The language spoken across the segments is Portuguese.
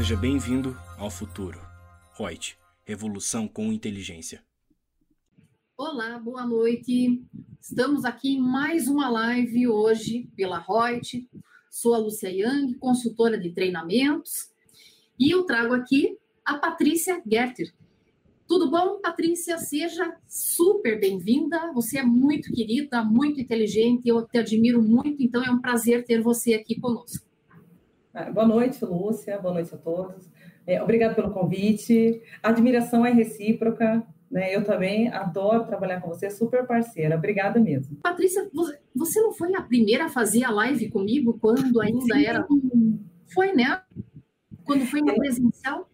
Seja bem-vindo ao futuro. Reut, revolução com inteligência. Olá, boa noite. Estamos aqui em mais uma live hoje pela Reut. Sou a Lúcia Yang, consultora de treinamentos, e eu trago aqui a Patrícia Gerter. Tudo bom, Patrícia? Seja super bem-vinda. Você é muito querida, muito inteligente, eu te admiro muito, então é um prazer ter você aqui conosco. Ah, boa noite, Lúcia. Boa noite a todos. É, obrigado pelo convite. A admiração é recíproca. Né? Eu também adoro trabalhar com você, super parceira. Obrigada mesmo. Patrícia, você não foi a primeira a fazer a live comigo quando ainda Sim. era. Foi, né? Quando foi na é. presencial?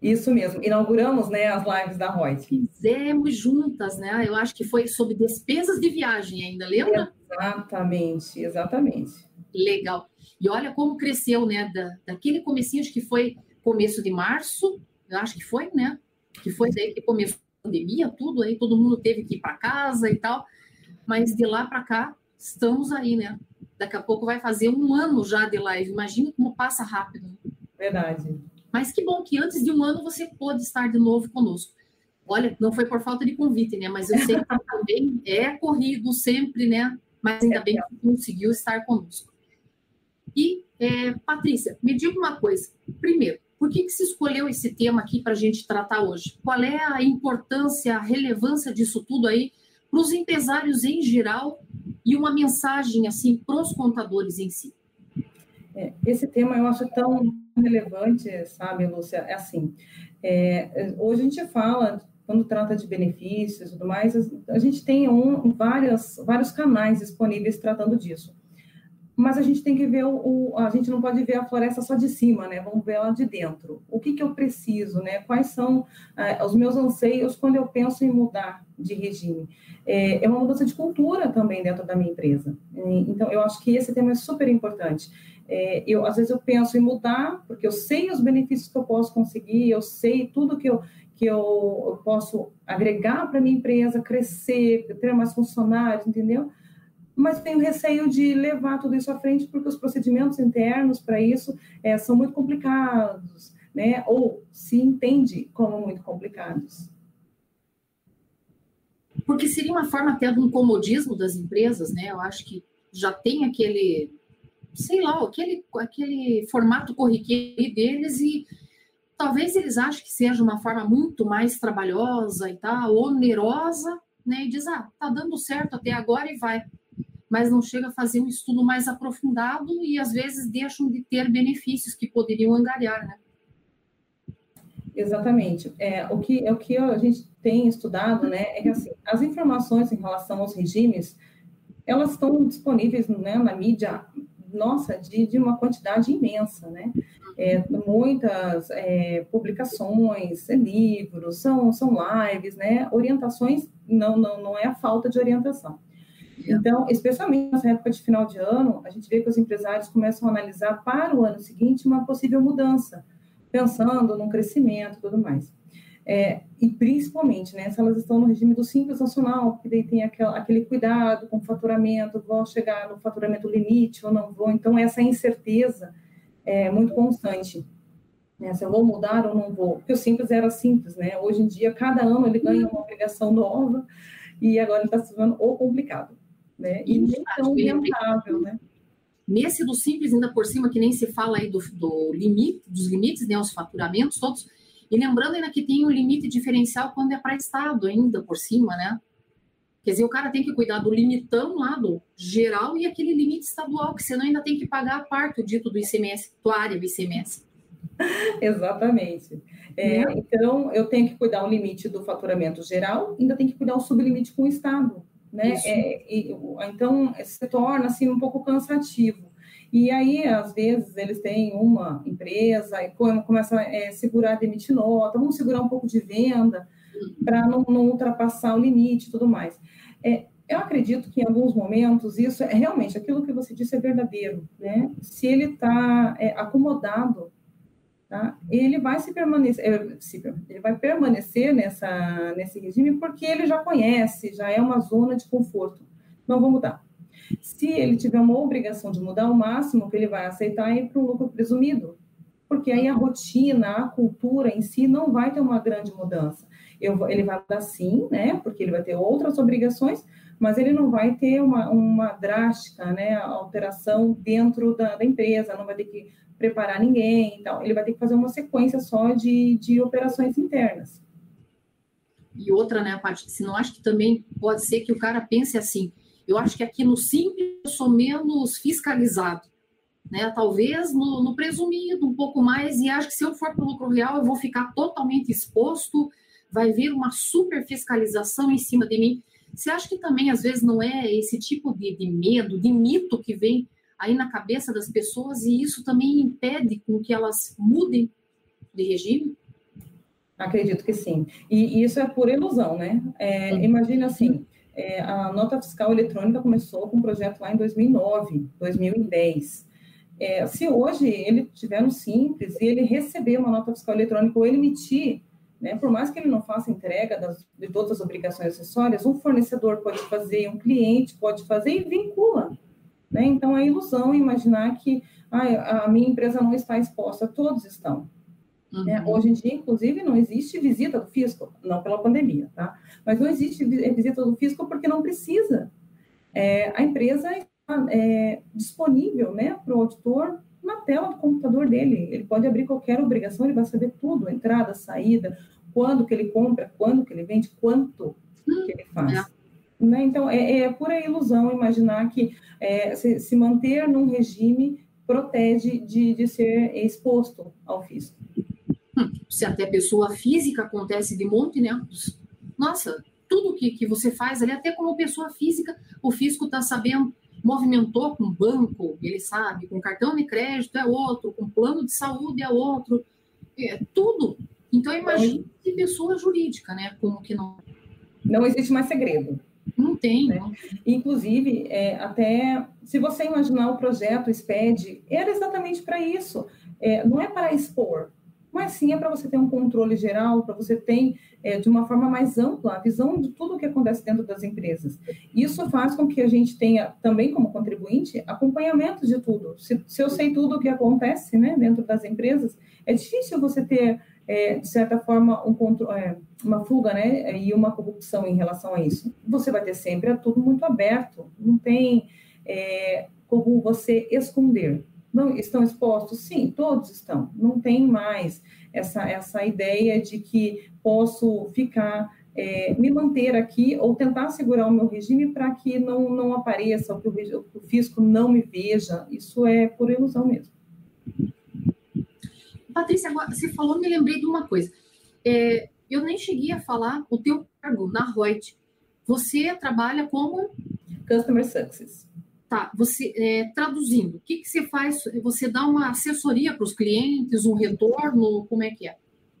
Isso mesmo, inauguramos né, as lives da Reut. Fizemos juntas, né? Eu acho que foi sobre despesas de viagem ainda, lembra? Exatamente, exatamente. Legal. E olha como cresceu, né? Da, daquele comecinho, acho que foi começo de março, eu acho que foi, né? Que foi daí que começou a pandemia, tudo aí, todo mundo teve que ir para casa e tal. Mas de lá para cá, estamos aí, né? Daqui a pouco vai fazer um ano já de live. Imagina como passa rápido. Verdade. Mas que bom que antes de um ano você pôde estar de novo conosco. Olha, não foi por falta de convite, né? Mas eu sei que também é corrido sempre, né? Mas ainda bem que conseguiu estar conosco. E, é, Patrícia, me diga uma coisa. Primeiro, por que, que se escolheu esse tema aqui para a gente tratar hoje? Qual é a importância, a relevância disso tudo aí para os empresários em geral e uma mensagem assim para os contadores em si? É, esse tema eu acho tão relevante, sabe, Lúcia? É assim, é, hoje a gente fala quando trata de benefícios e tudo mais, a gente tem um, vários, vários canais disponíveis tratando disso mas a gente tem que ver o, o, a gente não pode ver a floresta só de cima, né? Vamos ver ela de dentro. O que, que eu preciso, né? Quais são eh, os meus anseios quando eu penso em mudar de regime? É, é, uma mudança de cultura também dentro da minha empresa. Então, eu acho que esse tema é super importante. É, eu às vezes eu penso em mudar porque eu sei os benefícios que eu posso conseguir, eu sei tudo que eu que eu, eu posso agregar para minha empresa, crescer, ter mais funcionários, entendeu? Mas tenho receio de levar tudo isso à frente, porque os procedimentos internos para isso é, são muito complicados, né? ou se entende como muito complicados. Porque seria uma forma até de um comodismo das empresas, né? Eu acho que já tem aquele, sei lá, aquele, aquele formato corriqueiro deles e talvez eles achem que seja uma forma muito mais trabalhosa e tal, onerosa, né? E diz, ah, tá dando certo até agora e vai mas não chega a fazer um estudo mais aprofundado e às vezes deixam de ter benefícios que poderiam angariar, né? Exatamente. É, o, que, é o que a gente tem estudado, né, é que assim, as informações em relação aos regimes, elas estão disponíveis né, na mídia, nossa, de, de uma quantidade imensa, né? É, muitas é, publicações, livros, são, são lives, né? Orientações, não, não, não é a falta de orientação. Então, especialmente nessa época de final de ano, a gente vê que os empresários começam a analisar para o ano seguinte uma possível mudança, pensando no crescimento e tudo mais. É, e principalmente, né, se elas estão no regime do Simples Nacional, porque daí tem aquel, aquele cuidado com o faturamento, vou chegar no faturamento limite ou não vou, então essa incerteza é muito constante. Né, se eu vou mudar ou não vou, porque o Simples era simples, né, hoje em dia, cada ano ele ganha uma obrigação nova, e agora ele está se tornando o complicado né? E nem tão rentável, né? Nesse do simples, ainda por cima, que nem se fala aí do, do limite, dos limites, né? Os faturamentos todos. E lembrando ainda que tem um limite diferencial quando é para Estado ainda por cima, né? Quer dizer, o cara tem que cuidar do limitão lá do geral e aquele limite estadual, que senão ainda tem que pagar a parte, o dito do ICMS, tua área do ICMS. Exatamente. É, então, eu tenho que cuidar o limite do faturamento geral, ainda tem que cuidar o sublimite com o Estado né? É, e, então se torna assim um pouco cansativo. E aí, às vezes, eles têm uma empresa e começam a é, segurar, demitir nota, vamos segurar um pouco de venda para não, não, ultrapassar o limite e tudo mais. É, eu acredito que em alguns momentos isso é realmente aquilo que você disse é verdadeiro, né? Se ele está é, acomodado Tá? Ele vai se permanecer, é, ele vai permanecer nessa, nesse regime porque ele já conhece, já é uma zona de conforto. Não vou mudar. Se ele tiver uma obrigação de mudar, o máximo que ele vai aceitar é ir para um lucro presumido. porque aí a rotina, a cultura em si não vai ter uma grande mudança. Eu, ele vai mudar sim, né? Porque ele vai ter outras obrigações, mas ele não vai ter uma, uma drástica né, alteração dentro da, da empresa, não vai ter que preparar ninguém, então ele vai ter que fazer uma sequência só de, de operações internas. E outra, né, parte, se não acho que também pode ser que o cara pense assim, eu acho que aqui no simples eu sou menos fiscalizado, né? Talvez no, no presumido um pouco mais, e acho que se eu for para o lucro real eu vou ficar totalmente exposto, vai vir uma super fiscalização em cima de mim. Você acha que também, às vezes, não é esse tipo de, de medo, de mito que vem aí na cabeça das pessoas e isso também impede com que elas mudem de regime? Acredito que sim. E, e isso é por ilusão, né? É, imagina assim, é, a nota fiscal eletrônica começou com um projeto lá em 2009, 2010. É, se hoje ele tiver no Simples e ele receber uma nota fiscal eletrônica ou ele emitir né? Por mais que ele não faça entrega das, de todas as obrigações acessórias, um fornecedor pode fazer, um cliente pode fazer e vincula. Né? Então, é ilusão imaginar que ah, a minha empresa não está exposta, todos estão. Né? Uhum. Né? Hoje em dia, inclusive, não existe visita do fisco, não pela pandemia, tá? mas não existe visita do fisco porque não precisa. É, a empresa está é, disponível né, para o auditor na tela do computador dele. Ele pode abrir qualquer obrigação, ele vai saber tudo, entrada, saída, quando que ele compra, quando que ele vende, quanto que ele faz. É. Né? Então, é, é, pura ilusão imaginar que é, se, se, manter num regime protege de, de ser exposto ao fisco. Hum, se até pessoa física acontece de monte, né? Nossa, tudo que, que você faz ali, até como pessoa física, o fisco está sabendo movimentou com banco, ele sabe, com cartão de crédito é outro, com plano de saúde é outro, é tudo. Então imagine de pessoa jurídica, né? Como que não. Não existe mais segredo. Não tem. Né? Inclusive, é, até se você imaginar o projeto SPED, era exatamente para isso. É, não é para expor, mas sim é para você ter um controle geral, para você ter, é, de uma forma mais ampla, a visão de tudo o que acontece dentro das empresas. Isso faz com que a gente tenha, também como contribuinte, acompanhamento de tudo. Se, se eu sei tudo o que acontece né, dentro das empresas, é difícil você ter, é, de certa forma, um é, uma fuga né, e uma corrupção em relação a isso. Você vai ter sempre tudo muito aberto, não tem é, como você esconder. Não estão expostos? Sim, todos estão. Não tem mais essa, essa ideia de que posso ficar, é, me manter aqui ou tentar segurar o meu regime para que não, não apareça, ou que o, o fisco não me veja. Isso é por ilusão mesmo. Patrícia, agora, você falou, me lembrei de uma coisa. É, eu nem cheguei a falar o teu cargo na Reut. Você trabalha como? Customer Success. Tá, você é, traduzindo, o que, que você faz? Você dá uma assessoria para os clientes, um retorno, como é que é?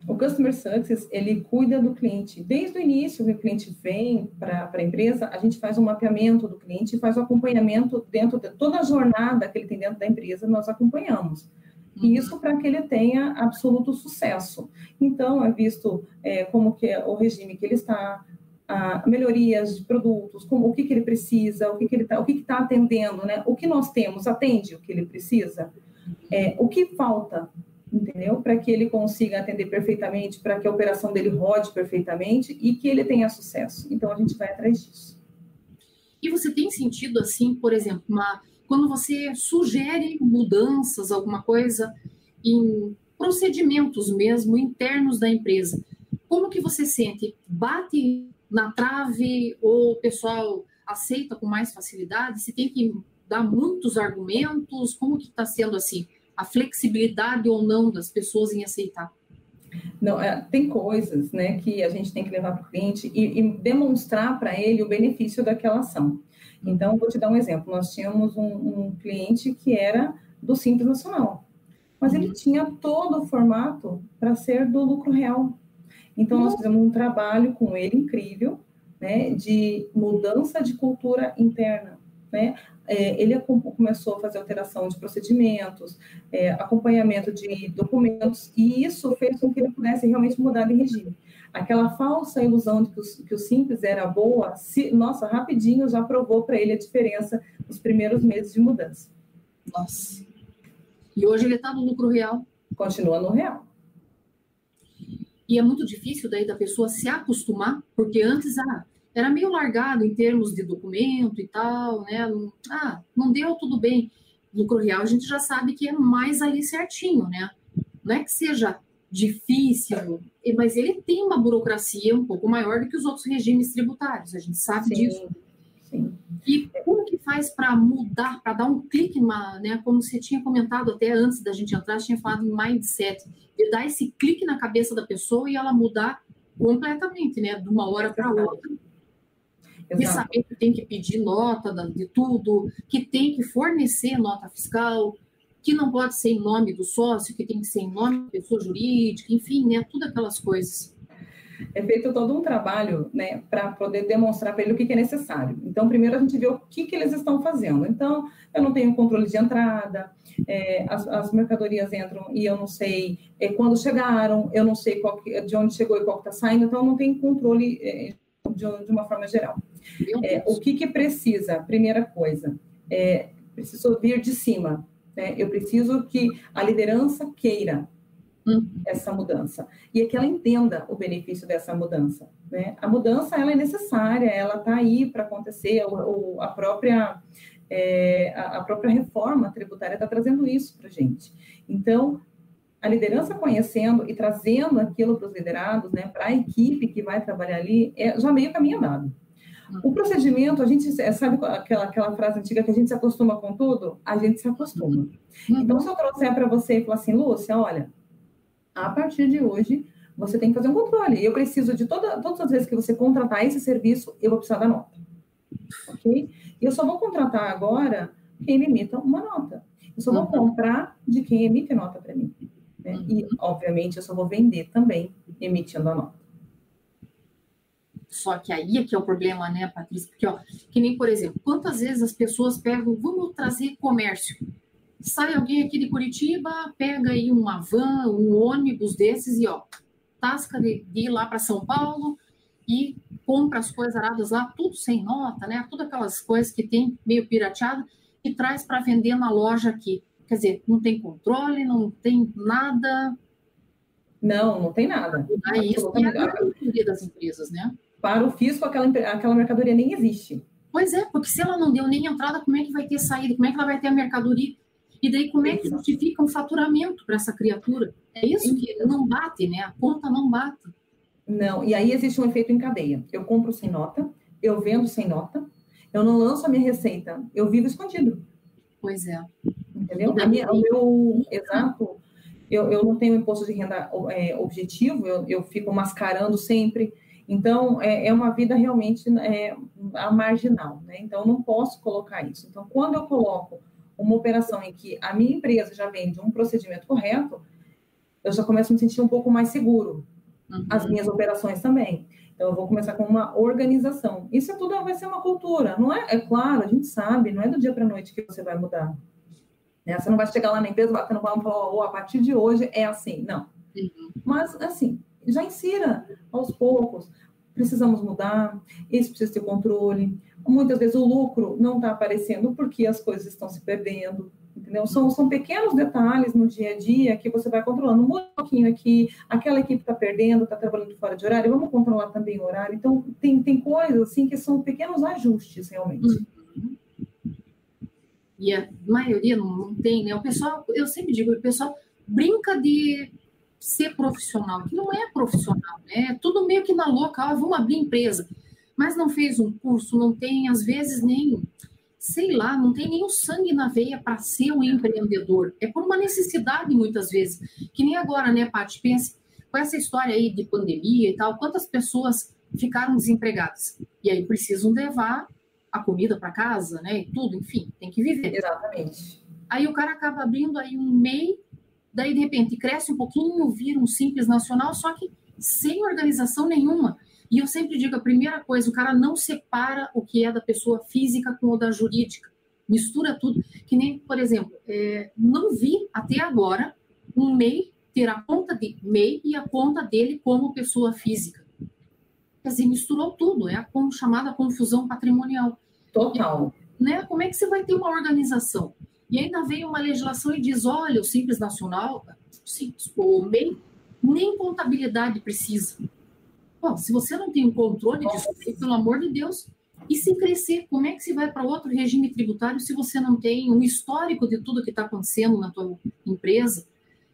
O Customer Success, ele cuida do cliente. Desde o início que o cliente vem para a empresa, a gente faz um mapeamento do cliente, faz o acompanhamento dentro de toda a jornada que ele tem dentro da empresa, nós acompanhamos. E uhum. isso para que ele tenha absoluto sucesso. Então, é visto é, como que é o regime que ele está, a melhorias de produtos, como, o que, que ele precisa, o que, que ele está, o que está atendendo, né? O que nós temos atende o que ele precisa, é, o que falta, entendeu? Para que ele consiga atender perfeitamente, para que a operação dele rode perfeitamente e que ele tenha sucesso. Então a gente vai atrás disso. E você tem sentido assim, por exemplo, uma, quando você sugere mudanças, alguma coisa em procedimentos mesmo internos da empresa, como que você sente? Bate na trave ou o pessoal aceita com mais facilidade? Se tem que dar muitos argumentos? Como que está sendo assim? A flexibilidade ou não das pessoas em aceitar? Não, é, tem coisas né, que a gente tem que levar para o cliente e, e demonstrar para ele o benefício daquela ação. Então, vou te dar um exemplo. Nós tínhamos um, um cliente que era do Simples Nacional, mas ele uhum. tinha todo o formato para ser do lucro real. Então, nós fizemos um trabalho com ele incrível, né, de mudança de cultura interna, né? É, ele começou a fazer alteração de procedimentos, é, acompanhamento de documentos, e isso fez com que ele pudesse realmente mudar de regime. Aquela falsa ilusão de que o, que o simples era boa, se, nossa, rapidinho já provou para ele a diferença nos primeiros meses de mudança. Nossa. E hoje ele está no lucro real. continua no real. E é muito difícil daí da pessoa se acostumar, porque antes ah, era meio largado em termos de documento e tal, né? Ah, não deu, tudo bem. Lucro real a gente já sabe que é mais ali certinho, né? Não é que seja difícil, mas ele tem uma burocracia um pouco maior do que os outros regimes tributários, a gente sabe Sim. disso. Sim. E como que faz para mudar, para dar um clique, né, como você tinha comentado até antes da gente entrar, tinha falado em mindset, de dar esse clique na cabeça da pessoa e ela mudar completamente, né, de uma hora para outra. De saber que tem que pedir nota de tudo, que tem que fornecer nota fiscal, que não pode ser em nome do sócio, que tem que ser em nome da pessoa jurídica, enfim, né, tudo aquelas coisas é feito todo um trabalho né, para poder demonstrar para ele o que, que, é necessário. Então, primeiro a gente vê o que, que eles estão fazendo. Então, eu não tenho controle de entrada, é, as, as, mercadorias entram e eu não sei é, quando chegaram, eu não sei que, de onde chegou e qual está saindo, então eu não tenho controle é, de, de, uma forma geral. É, o que, que precisa? Primeira coisa, é, preciso vir de cima. Né? Eu preciso que a liderança queira essa mudança e é que ela entenda o benefício dessa mudança. Né? A mudança ela é necessária, ela está aí para acontecer. O, o, a própria é, a, a, própria reforma tributária está trazendo isso para gente. Então a liderança conhecendo e trazendo aquilo para os liderados, né, para a equipe que vai trabalhar ali, é já meio caminho andado. O procedimento, a gente sabe aquela, aquela frase antiga que a gente se acostuma com tudo? A gente se acostuma. Uhum. Então, se eu trouxer para você e falar assim, Lúcia, olha, a partir de hoje, você tem que fazer um controle. Eu preciso de toda, todas as vezes que você contratar esse serviço, eu vou precisar da nota. Ok? E eu só vou contratar agora quem me emita uma nota. Eu só vou uhum. comprar de quem emite nota para mim. Né? E, uhum. obviamente, eu só vou vender também emitindo a nota. Só que aí é que é o problema, né, Patrícia? Porque, ó, que nem, por exemplo, quantas vezes as pessoas pegam, vamos trazer comércio sai alguém aqui de Curitiba, pega aí uma van, um ônibus desses e ó, tasca de, de ir lá para São Paulo e compra as coisas aradas lá, tudo sem nota, né? Tudo aquelas coisas que tem meio pirateado e traz para vender na loja aqui. Quer dizer, não tem controle, não tem nada. Não, não tem nada. Aí isso é a maioria das empresas, né? Para o fisco, aquela, aquela mercadoria nem existe. Pois é, porque se ela não deu nem entrada, como é que vai ter saída? Como é que ela vai ter a mercadoria? E daí, como é que justifica um faturamento para essa criatura? É isso que não bate, né? A conta não bate. Não, e aí existe um efeito em cadeia. Eu compro sem nota, eu vendo sem nota, eu não lanço a minha receita, eu vivo escondido. Pois é. Entendeu? A minha, o meu, exato, eu, eu não tenho imposto de renda é, objetivo, eu, eu fico mascarando sempre. Então, é, é uma vida realmente é, marginal, né? Então, eu não posso colocar isso. Então, quando eu coloco uma operação em que a minha empresa já vende um procedimento correto, eu já começo a me sentir um pouco mais seguro. Uhum. As minhas operações também. Então, eu vou começar com uma organização. Isso é tudo vai ser uma cultura. Não é, é claro, a gente sabe, não é do dia para a noite que você vai mudar. Né? Você não vai chegar lá na empresa batendo palma e falar, oh, a partir de hoje é assim. Não. Uhum. Mas, assim, já insira aos poucos. Precisamos mudar, isso precisa ter controle, muitas vezes o lucro não está aparecendo porque as coisas estão se perdendo. Entendeu? São, são pequenos detalhes no dia a dia que você vai controlando. Um pouquinho aqui, aquela equipe está perdendo, está trabalhando fora de horário, vamos controlar também o horário. Então, tem, tem coisas assim que são pequenos ajustes, realmente. Uhum. E a maioria não, não tem, né? O pessoal, eu sempre digo, o pessoal brinca de ser profissional, que não é profissional, né? É tudo meio que na louca, ah, vamos abrir empresa mas não fez um curso, não tem, às vezes, nem, sei lá, não tem o sangue na veia para ser um empreendedor. É por uma necessidade, muitas vezes. Que nem agora, né, Paty? Pense, com essa história aí de pandemia e tal, quantas pessoas ficaram desempregadas? E aí precisam levar a comida para casa, né, e tudo, enfim, tem que viver. Exatamente. Aí o cara acaba abrindo aí um MEI, daí de repente cresce um pouquinho, vira um simples nacional, só que sem organização nenhuma. E eu sempre digo, a primeira coisa, o cara não separa o que é da pessoa física com o da jurídica. Mistura tudo. Que nem, por exemplo, é, não vi até agora um MEI ter a conta de MEI e a conta dele como pessoa física. Quer dizer, misturou tudo. É a chamada confusão patrimonial. Total. E, né? Como é que você vai ter uma organização? E ainda vem uma legislação e diz: olha, o Simples Nacional, simples, o MEI, nem contabilidade precisa. Bom, se você não tem um controle disso, pelo amor de Deus, e se crescer, como é que você vai para outro regime tributário se você não tem um histórico de tudo que está acontecendo na tua empresa?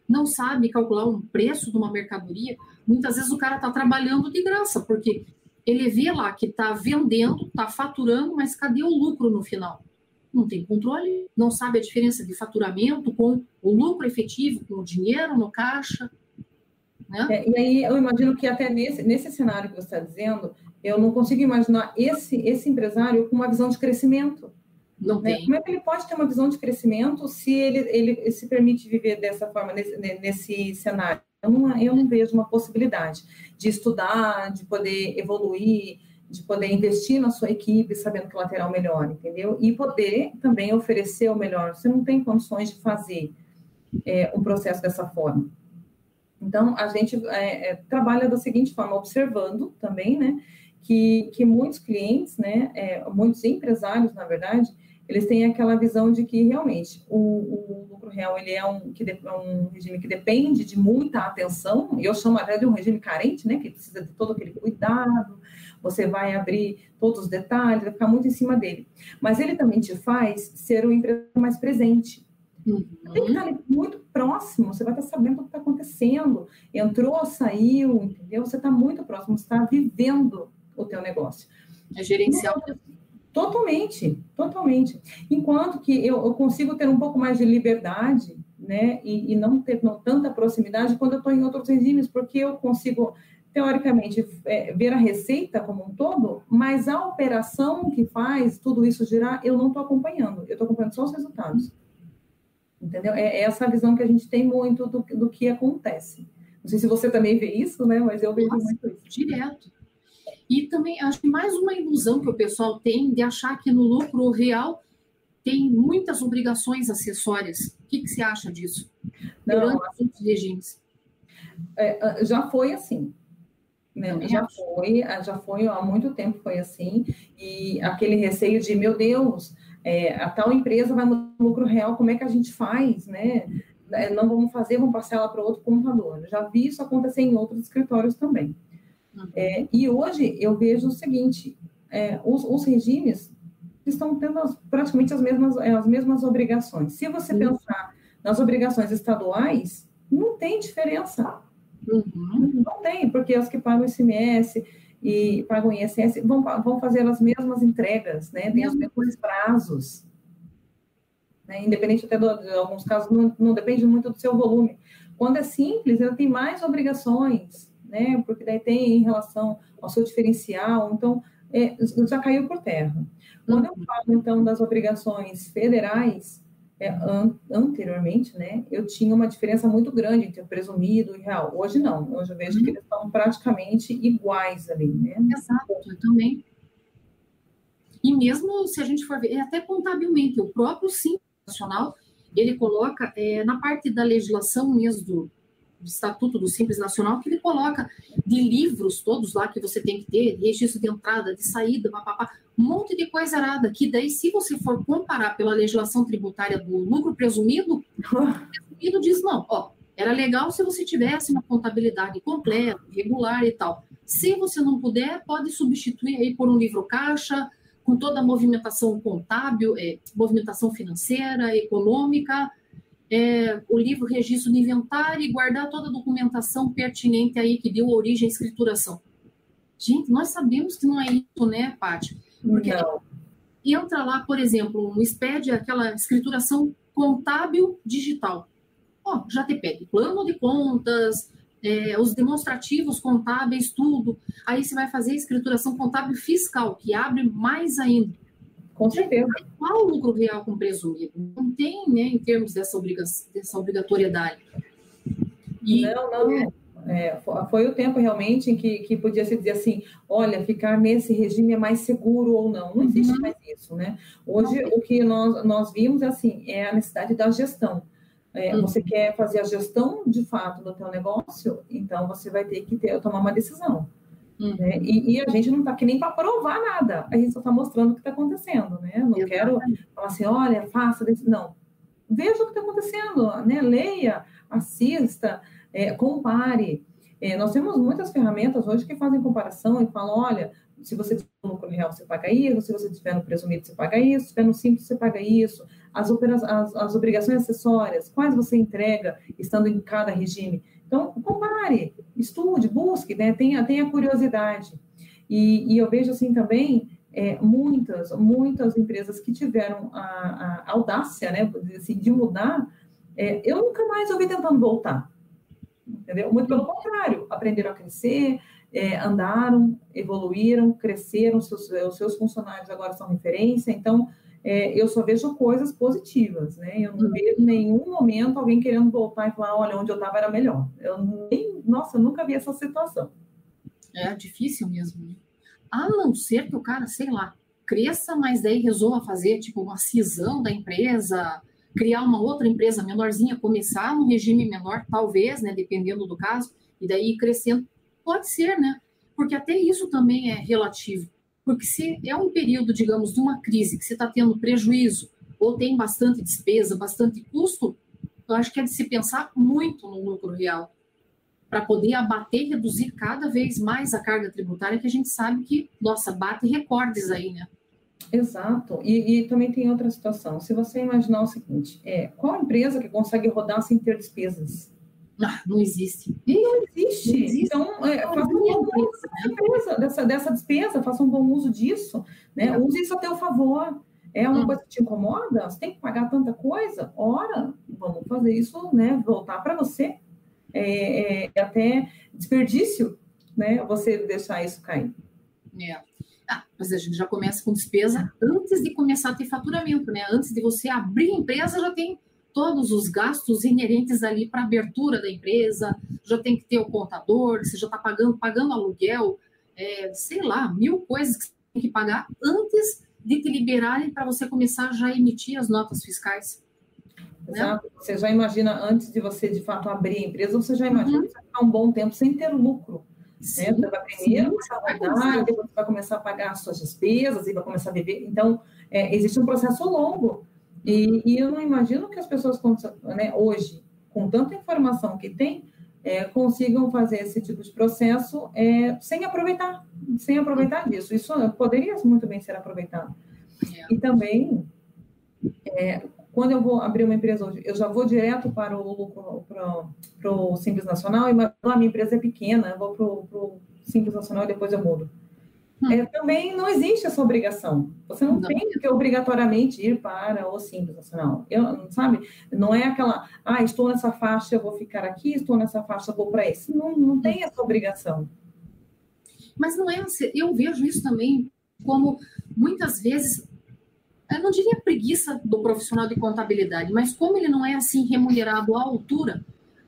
Não sabe calcular um preço de uma mercadoria? Muitas vezes o cara está trabalhando de graça, porque ele vê lá que está vendendo, está faturando, mas cadê o lucro no final? Não tem controle, não sabe a diferença de faturamento com o lucro efetivo, com o dinheiro no caixa. Né? É, e aí eu imagino que até nesse, nesse cenário que você está dizendo, eu não consigo imaginar esse, esse empresário com uma visão de crescimento. Não né? Como é que ele pode ter uma visão de crescimento se ele, ele se permite viver dessa forma, nesse, nesse cenário? Eu não, eu não vejo uma possibilidade de estudar, de poder evoluir, de poder investir na sua equipe, sabendo que o lateral melhor, entendeu? E poder também oferecer o melhor. Você não tem condições de fazer é, processo dessa forma. Então, a gente é, é, trabalha da seguinte forma, observando também, né? que, que muitos clientes, né, é, muitos empresários, na verdade, eles têm aquela visão de que realmente o, o lucro real ele é um, que de, é um regime que depende de muita atenção, e eu chamo até de um regime carente, né, que precisa de todo aquele cuidado, você vai abrir todos os detalhes, vai ficar muito em cima dele. Mas ele também te faz ser um empresário mais presente. Uhum. Tem que estar muito próximo, você vai estar sabendo o que está acontecendo. Entrou, saiu, entendeu? Você está muito próximo, você está vivendo o teu negócio. É gerencial. Totalmente, totalmente. Enquanto que eu, eu, consigo ter um pouco mais de liberdade, né, e, e não ter não, tanta proximidade quando eu estou em outros regimes, porque eu consigo, teoricamente, é, ver a receita como um todo, mas a operação que faz tudo isso girar, eu não estou acompanhando, eu estou acompanhando só os resultados. Entendeu? É, é essa visão que a gente tem muito do, do que acontece. Não sei se você também vê isso, né? Mas eu vejo Nossa, muito isso. Direto. E também acho que mais uma ilusão que o pessoal tem de achar que no lucro real tem muitas obrigações acessórias. O que, que você acha disso? Não, Durante os regimes. É, já foi assim. Né? Já foi, já foi há muito tempo foi assim. E aquele receio de, meu Deus, é, a tal empresa vai no lucro real, como é que a gente faz, né? É, não vamos fazer, vamos passar ela para outro computador. já vi isso acontecer em outros escritórios também. É, e hoje eu vejo o seguinte: é, os, os, regimes estão tendo as, praticamente as mesmas, é, as mesmas obrigações. Se você uhum. pensar nas obrigações estaduais, não tem diferença. Uhum. Não tem, porque as que pagam ICMS e pagam ISS vão, vão fazer as mesmas entregas, né? Tem os mesmos prazos. Né? Independente até de alguns casos, não, não depende muito do seu volume. Quando é simples, ela tem mais obrigações né? Porque daí tem em relação ao seu diferencial, então é, já caiu por terra. Quando eu uhum. falo então das obrigações federais, é, an anteriormente, né, eu tinha uma diferença muito grande entre o presumido e real. Hoje não, hoje eu vejo uhum. que eles estão praticamente iguais ali, né? Exato, eu também. E mesmo se a gente for ver, é até contabilmente, o próprio Simples Nacional, ele coloca é, na parte da legislação mesmo Estatuto do Simples Nacional, que ele coloca de livros todos lá que você tem que ter, registro de entrada, de saída, papapá, um monte de coisa errada, que daí, se você for comparar pela legislação tributária do lucro presumido, o presumido diz, não, ó, era legal se você tivesse uma contabilidade completa, regular e tal. Se você não puder, pode substituir aí por um livro caixa, com toda a movimentação contábil, é, movimentação financeira, econômica, é, o livro registro de inventário e guardar toda a documentação pertinente aí que deu origem à escrituração. Gente, nós sabemos que não é isso, né, Paty? Porque não. entra lá, por exemplo, um SPED, aquela escrituração contábil digital. Ó, já te pede plano de contas, é, os demonstrativos contábeis, tudo. Aí você vai fazer a escrituração contábil fiscal, que abre mais ainda. Com certeza. Qual o lucro real com presumido? Não tem, né, em termos dessa, obriga dessa obrigatoriedade. E, não, não. É, foi o tempo realmente em que, que podia se dizer assim, olha, ficar nesse regime é mais seguro ou não. Não existe uhum. mais isso, né? Hoje, o que nós, nós vimos é assim, é a necessidade da gestão. É, uhum. Você quer fazer a gestão de fato do teu negócio, então você vai ter que ter, tomar uma decisão. Uhum. Né? E, e, a gente não está aqui nem para provar nada, a gente só está mostrando o que está acontecendo, né? Não Exatamente. quero falar assim, olha, faça desse. Não. veja o que está acontecendo, né? leia, assista, é, compare. É, nós temos muitas ferramentas hoje que fazem comparação e falam, olha, se você tiver no lucro real, você paga isso, se você tiver no presumido, você paga isso, se tiver no simples, você paga isso. As, as, as obrigações acessórias, quais você entrega estando em cada regime. Então, compare, estude, busque, né? tenha, tenha curiosidade. E, e eu vejo assim também é, muitas, muitas empresas que tiveram a, a audácia, né, assim, de mudar, é, eu nunca mais ouvi tentando voltar. Entendeu? Muito pelo contrário, aprenderam a crescer, é, andaram, evoluíram, cresceram, seus, os seus funcionários agora são referência, então é, eu só vejo coisas positivas, né? Eu não vejo em nenhum momento alguém querendo voltar e falar, olha, onde eu estava era melhor. Eu nem, nossa, eu nunca vi essa situação. É difícil mesmo. Né? A não ser que o cara, sei lá, cresça, mas daí resolva fazer tipo uma cisão da empresa, criar uma outra empresa menorzinha, começar num regime menor, talvez, né, dependendo do caso, e daí ir crescendo. Pode ser, né? Porque até isso também é relativo. Porque se é um período, digamos, de uma crise, que você está tendo prejuízo, ou tem bastante despesa, bastante custo, eu acho que é de se pensar muito no lucro real para poder abater e reduzir cada vez mais a carga tributária, que a gente sabe que, nossa, bate recordes aí, né? Exato. E, e, também tem outra situação. Se você imaginar o seguinte, é, qual empresa que consegue rodar sem ter despesas? Ah, não existe. Não existe. Não existe. Então, é, faça um bom uso dessa, dessa, dessa despesa, faça um bom uso disso, né? É. Use isso a teu favor. É uma hum. coisa que te incomoda? Você tem que pagar tanta coisa? Ora, vamos fazer isso, né? Voltar para você é, é até desperdício, né? Você deixar isso cair. É. Ah, mas a gente já começa com despesa antes de começar a ter faturamento, né? Antes de você abrir a empresa, já tem todos os gastos inerentes ali para abertura da empresa, já tem que ter o contador, você já está pagando, pagando aluguel, é, sei lá, mil coisas que você tem que pagar antes de te liberarem para você começar já a emitir as notas fiscais. Né? Exato. Né? Você já imagina, antes de você de fato abrir a empresa, você já imagina uhum. que você vai ficar um bom tempo sem ter lucro. Sim, né? Você vai primeiro sim, começar a rodar, depois você vai começar a pagar as suas despesas e vai começar a viver. Então, é, existe um processo longo. E, e, eu não imagino que as pessoas, né, hoje, com tanta informação que tem, é, consigam fazer esse tipo de processo é, sem aproveitar, sem aproveitar disso. Isso poderia muito bem ser aproveitado. É. E também, é, quando eu vou abrir uma empresa hoje, eu já vou direto para o lucro, para o Simples Nacional, e a minha empresa é pequena, eu vou para o Simples Nacional e depois eu mudo. Hum. É, também não existe essa obrigação. Você não, não, tem que obrigatoriamente ir para o Simples Nacional. Eu, sabe? Não é aquela, ah, estou nessa faixa, eu vou ficar aqui, estou nessa faixa, eu vou para esse. Não, não tem essa obrigação. Mas não é, eu vejo isso também como muitas vezes eu não diria preguiça do profissional de contabilidade, mas como ele não é assim remunerado à altura,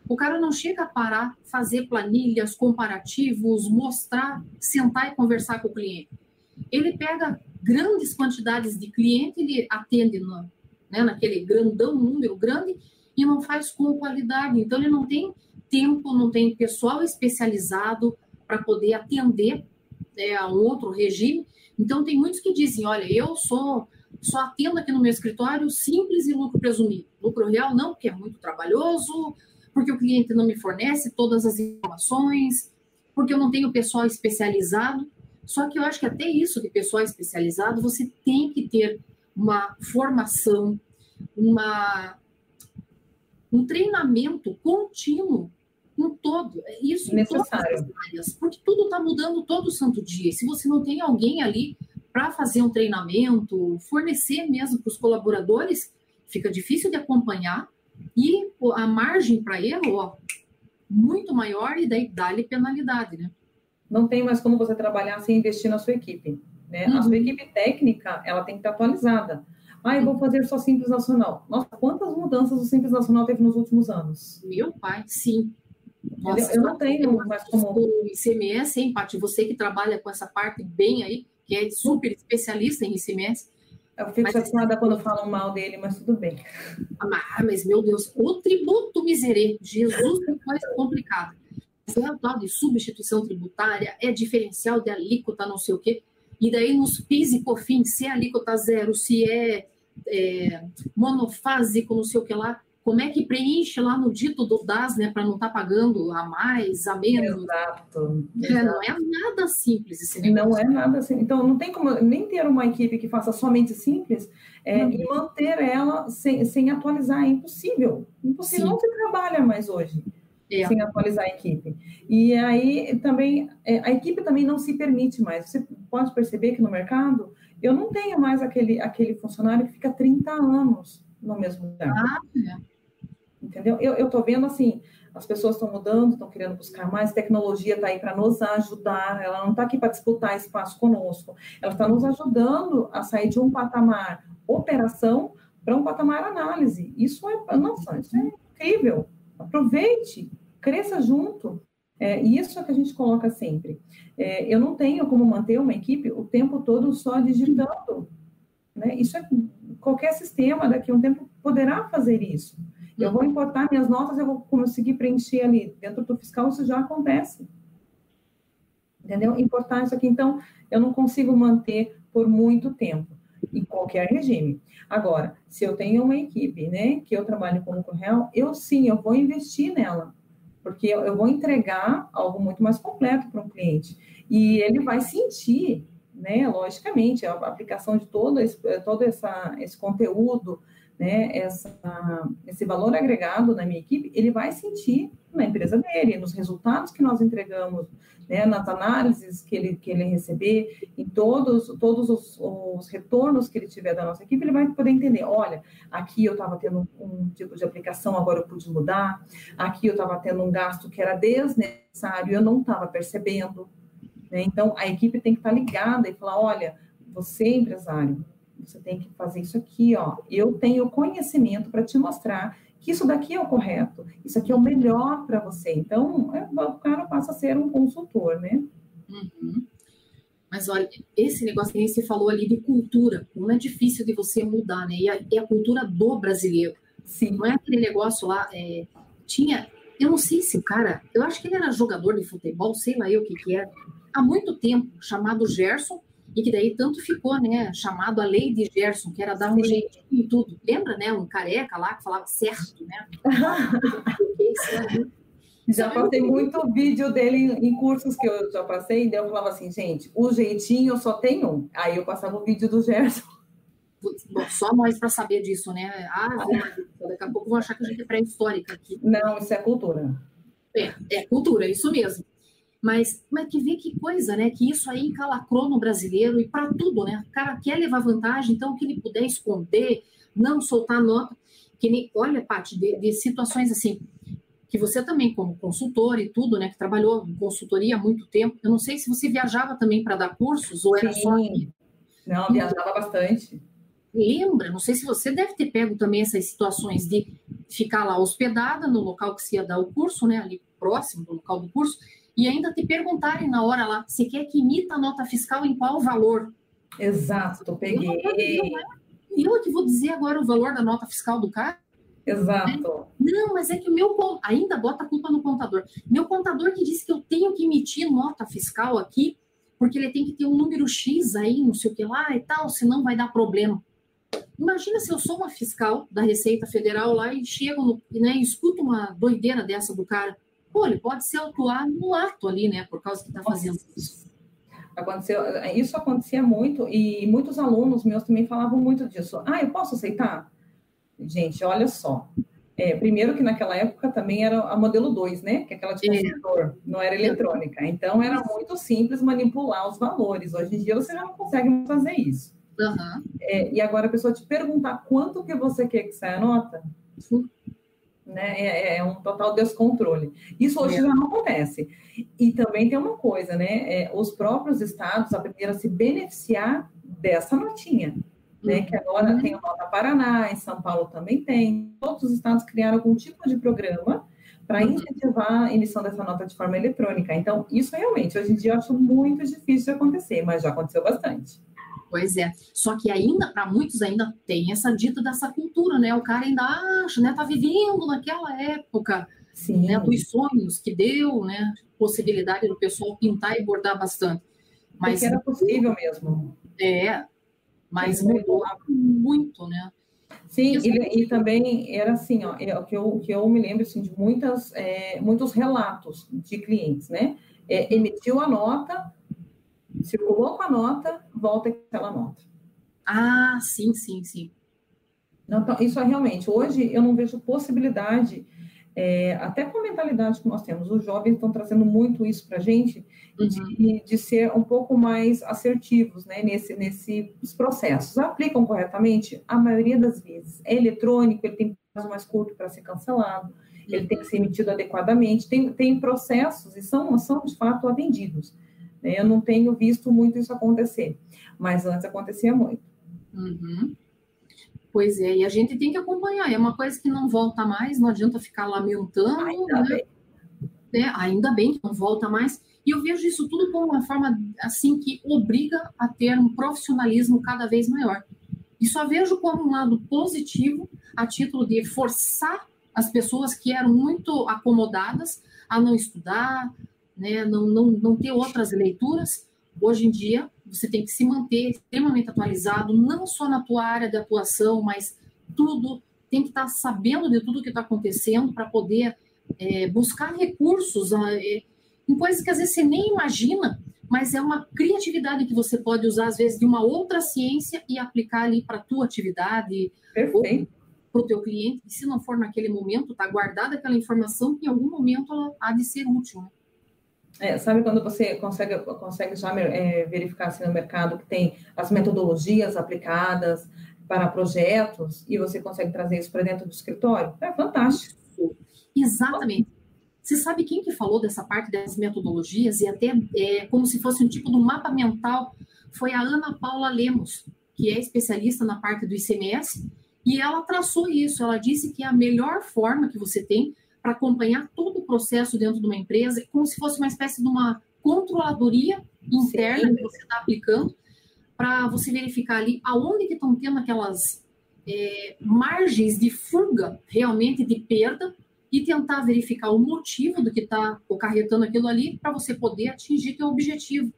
o cara não chega a parar, fazer planilhas, comparativos, mostrar, sentar e conversar com o cliente. Ele pega grandes quantidades de cliente, ele atende no, né, naquele grandão, número grande, e não faz com qualidade. Então, ele não tem tempo, não tem pessoal especializado para poder atender né, a um outro regime. Então, tem muitos que dizem: olha, eu sou só atendo aqui no meu escritório simples e lucro presumido. Lucro real não, porque é muito trabalhoso, porque o cliente não me fornece todas as informações, porque eu não tenho pessoal especializado. Só que eu acho que até isso de pessoal especializado, você tem que ter uma formação, uma, um treinamento contínuo com todo. Isso Necessário. em todas as áreas, porque tudo está mudando todo santo dia. Se você não tem alguém ali para fazer um treinamento, fornecer mesmo para os colaboradores, fica difícil de acompanhar e a margem para erro, ó, muito maior e daí dá-lhe penalidade, né? Não tem mais como você trabalhar sem investir na sua equipe. Né? Uhum. A sua equipe técnica, ela tem que estar atualizada. Ah, eu vou fazer só Simples Nacional. Nossa, quantas mudanças o Simples Nacional teve nos últimos anos? Meu pai, sim. Nossa, eu não tenho mais como... O ICMS, hein, Paty? Você que trabalha com essa parte bem aí, que é super especialista em ICMS. Eu fico chateada quando falam mal dele, mas tudo bem. Ah, mas, meu Deus, o tributo miserê, Jesus, que coisa complicada. É o tal de substituição tributária, é diferencial de alíquota, não sei o quê. E daí nos PIS e COFINS, se é alíquota zero, se é é, monofásico, não sei o que lá. Como é que preenche lá no dito do DAS, né, para não estar tá pagando a mais, a menos? Exato. É, não é nada simples esse negócio. Não é nada simples. Então, não tem como nem ter uma equipe que faça somente simples é, e manter ela sem, sem atualizar. É impossível. Impossível. Sim. Não se trabalha mais hoje é. sem atualizar a equipe. E aí também, é, a equipe também não se permite mais. Você pode perceber que no mercado, eu não tenho mais aquele, aquele funcionário que fica 30 anos no mesmo lugar. Ah, é. Entendeu? Eu estou vendo assim, as pessoas estão mudando, estão querendo buscar mais, tecnologia está aí para nos ajudar, ela não está aqui para disputar espaço conosco, ela está nos ajudando a sair de um patamar operação para um patamar análise. Isso é, nossa, isso é incrível. Aproveite, cresça junto. É, isso é que a gente coloca sempre. É, eu não tenho como manter uma equipe o tempo todo só digitando. Né? Isso é qualquer sistema daqui a um tempo poderá fazer isso. Eu vou importar minhas notas, eu vou conseguir preencher ali. Dentro do fiscal isso já acontece. Entendeu? Importar isso aqui. Então, eu não consigo manter por muito tempo, em qualquer regime. Agora, se eu tenho uma equipe, né, que eu trabalho com lucro real, eu sim, eu vou investir nela, porque eu, eu vou entregar algo muito mais completo para um cliente. E ele vai sentir, né, logicamente, a aplicação de todo esse, todo essa, esse conteúdo, né, essa, esse valor agregado na minha equipe, ele vai sentir na empresa dele, nos resultados que nós entregamos, né, nas análises que ele, que ele receber, em todos, todos os, os retornos que ele tiver da nossa equipe, ele vai poder entender, olha, aqui eu estava tendo um, tipo de aplicação, agora eu pude mudar, aqui eu estava tendo um gasto que era desnecessário, eu não estava percebendo, né? então a equipe tem que estar tá ligada e falar, olha, você empresário, você tem que fazer isso aqui, ó. Eu tenho conhecimento para te mostrar que isso daqui é o correto, isso aqui é o melhor para você. Então, é, o cara passa a ser um consultor, né? Uhum. Mas olha, esse negócio que você falou ali de cultura, não é difícil de você mudar, né? E a, e a cultura do brasileiro. Sim. Não é aquele negócio lá, é, tinha, eu não sei se o cara, eu acho que ele era jogador de futebol, sei lá eu o que que era, há muito tempo, chamado Gerson, e que daí tanto ficou, né, chamado a lei de Gerson, que era dar um jeitinho em tudo. Lembra, né, um careca lá que falava certo, né? já passei muito vídeo dele em cursos que eu já passei, e daí eu falava assim, gente, o jeitinho só tem um. Aí eu passava o vídeo do Gerson. Bom, só nós para saber disso, né? Ah, daqui a pouco vão achar que a gente é pré-histórica aqui. Não, isso é cultura. É, é cultura, é isso mesmo. Mas, mas que vê que coisa, né? Que isso aí encalacrou no brasileiro e para tudo, né? O cara quer levar vantagem, então o que ele puder esconder, não soltar nota. Que nem, olha, Paty, de, de situações assim, que você também, como consultor e tudo, né, que trabalhou em consultoria há muito tempo, eu não sei se você viajava também para dar cursos ou era Sim. só. Não, viajava bastante. Lembra, não sei se você deve ter pego também essas situações de ficar lá hospedada no local que se ia dar o curso, né, ali próximo do local do curso, e ainda te perguntarem na hora lá, você quer que imita a nota fiscal em qual valor? Exato, peguei. E eu, eu que vou dizer agora o valor da nota fiscal do cara? Exato. Não, mas é que o meu ainda bota a culpa no contador. Meu contador que disse que eu tenho que emitir nota fiscal aqui, porque ele tem que ter um número X aí, não sei o que lá e tal, senão vai dar problema. Imagina se eu sou uma fiscal da Receita Federal lá e chego no, né, e escuto uma doideira dessa do cara pô, ele pode se autuar no ato ali, né? Por causa que está fazendo isso. Aconteceu, isso acontecia muito e muitos alunos meus também falavam muito disso. Ah, eu posso aceitar? Gente, olha só. É, primeiro que naquela época também era a modelo 2, né? Que é aquela de computador, é. não era eletrônica. Então era muito simples manipular os valores. Hoje em dia você já não consegue fazer isso. Uhum. É, e agora a pessoa te perguntar quanto que você quer que saia a nota, né? É, é, um total descontrole. Isso hoje é. já não acontece. E também tem uma coisa, né? É, os próprios estados aprenderam a se beneficiar dessa notinha, né? Que agora uhum. tem o Nota Paraná, em São Paulo também tem. Todos os estados criaram algum tipo de programa para uhum. incentivar a emissão dessa nota de forma eletrônica. Então, isso realmente, hoje em dia, eu acho muito difícil de acontecer, mas já aconteceu bastante. Pois é. Só que ainda, para muitos, ainda tem essa dita dessa cultura, né? O cara ainda acha, né? Tá vivendo naquela época, Sim. né? Dos sonhos que deu, né? Possibilidade do pessoal pintar e bordar bastante. Mas Porque era possível mesmo. É. mas mudou muito, né? Sim, e, e, também era assim, ó, é, o que eu, que eu me lembro assim, de muitas, é, muitos relatos de clientes, né? É, emitiu a nota, circulou com a nota, volta aquela nota. Ah, sim, sim, sim. Então, isso é realmente, hoje eu não vejo possibilidade é, até com a mentalidade que nós temos, os jovens estão trazendo muito isso para a gente, uhum. de, de, ser um pouco mais assertivos né, nesse, nesses processos. Aplicam corretamente? A maioria das vezes. É eletrônico, ele tem prazo mais curto para ser cancelado, uhum. ele tem que ser emitido adequadamente, tem, tem processos e são, são de fato atendidos. Né? Eu não tenho visto muito isso acontecer, mas antes acontecia muito. Uhum. Pois é, e a gente tem que acompanhar. É uma coisa que não volta mais, não adianta ficar lamentando. Ainda, né? bem. É, ainda bem que não volta mais. E eu vejo isso tudo como uma forma assim que obriga a ter um profissionalismo cada vez maior. E só vejo como um lado positivo, a título de forçar as pessoas que eram muito acomodadas a não estudar, né, não, não, não ter outras leituras. Hoje em dia, você tem que se manter extremamente atualizado, não só na tua área de atuação, mas tudo, tem que estar sabendo de tudo que está acontecendo para poder é, buscar recursos é, em coisas que às vezes você nem imagina, mas é uma criatividade que você pode usar, às vezes, de uma outra ciência e aplicar ali para a tua atividade. Perfeito. Para o teu cliente, e se não for naquele momento, está guardada aquela informação que em algum momento ela há de ser útil. Né? É, sabe quando você consegue, consegue já é, verificar assim, no mercado que tem as metodologias aplicadas para projetos e você consegue trazer isso para dentro do escritório? É fantástico. Exatamente. Você sabe quem que falou dessa parte das metodologias e até é, como se fosse um tipo de mapa mental? Foi a Ana Paula Lemos, que é especialista na parte do ICMS, e ela traçou isso. Ela disse que é a melhor forma que você tem para acompanhar todo o processo dentro de uma empresa, como se fosse uma espécie de uma controladoria interna Sim. que você está aplicando, para você verificar ali aonde que estão tendo aquelas é, margens de fuga realmente de perda e tentar verificar o motivo do que está acarretando aquilo ali para você poder atingir seu objetivo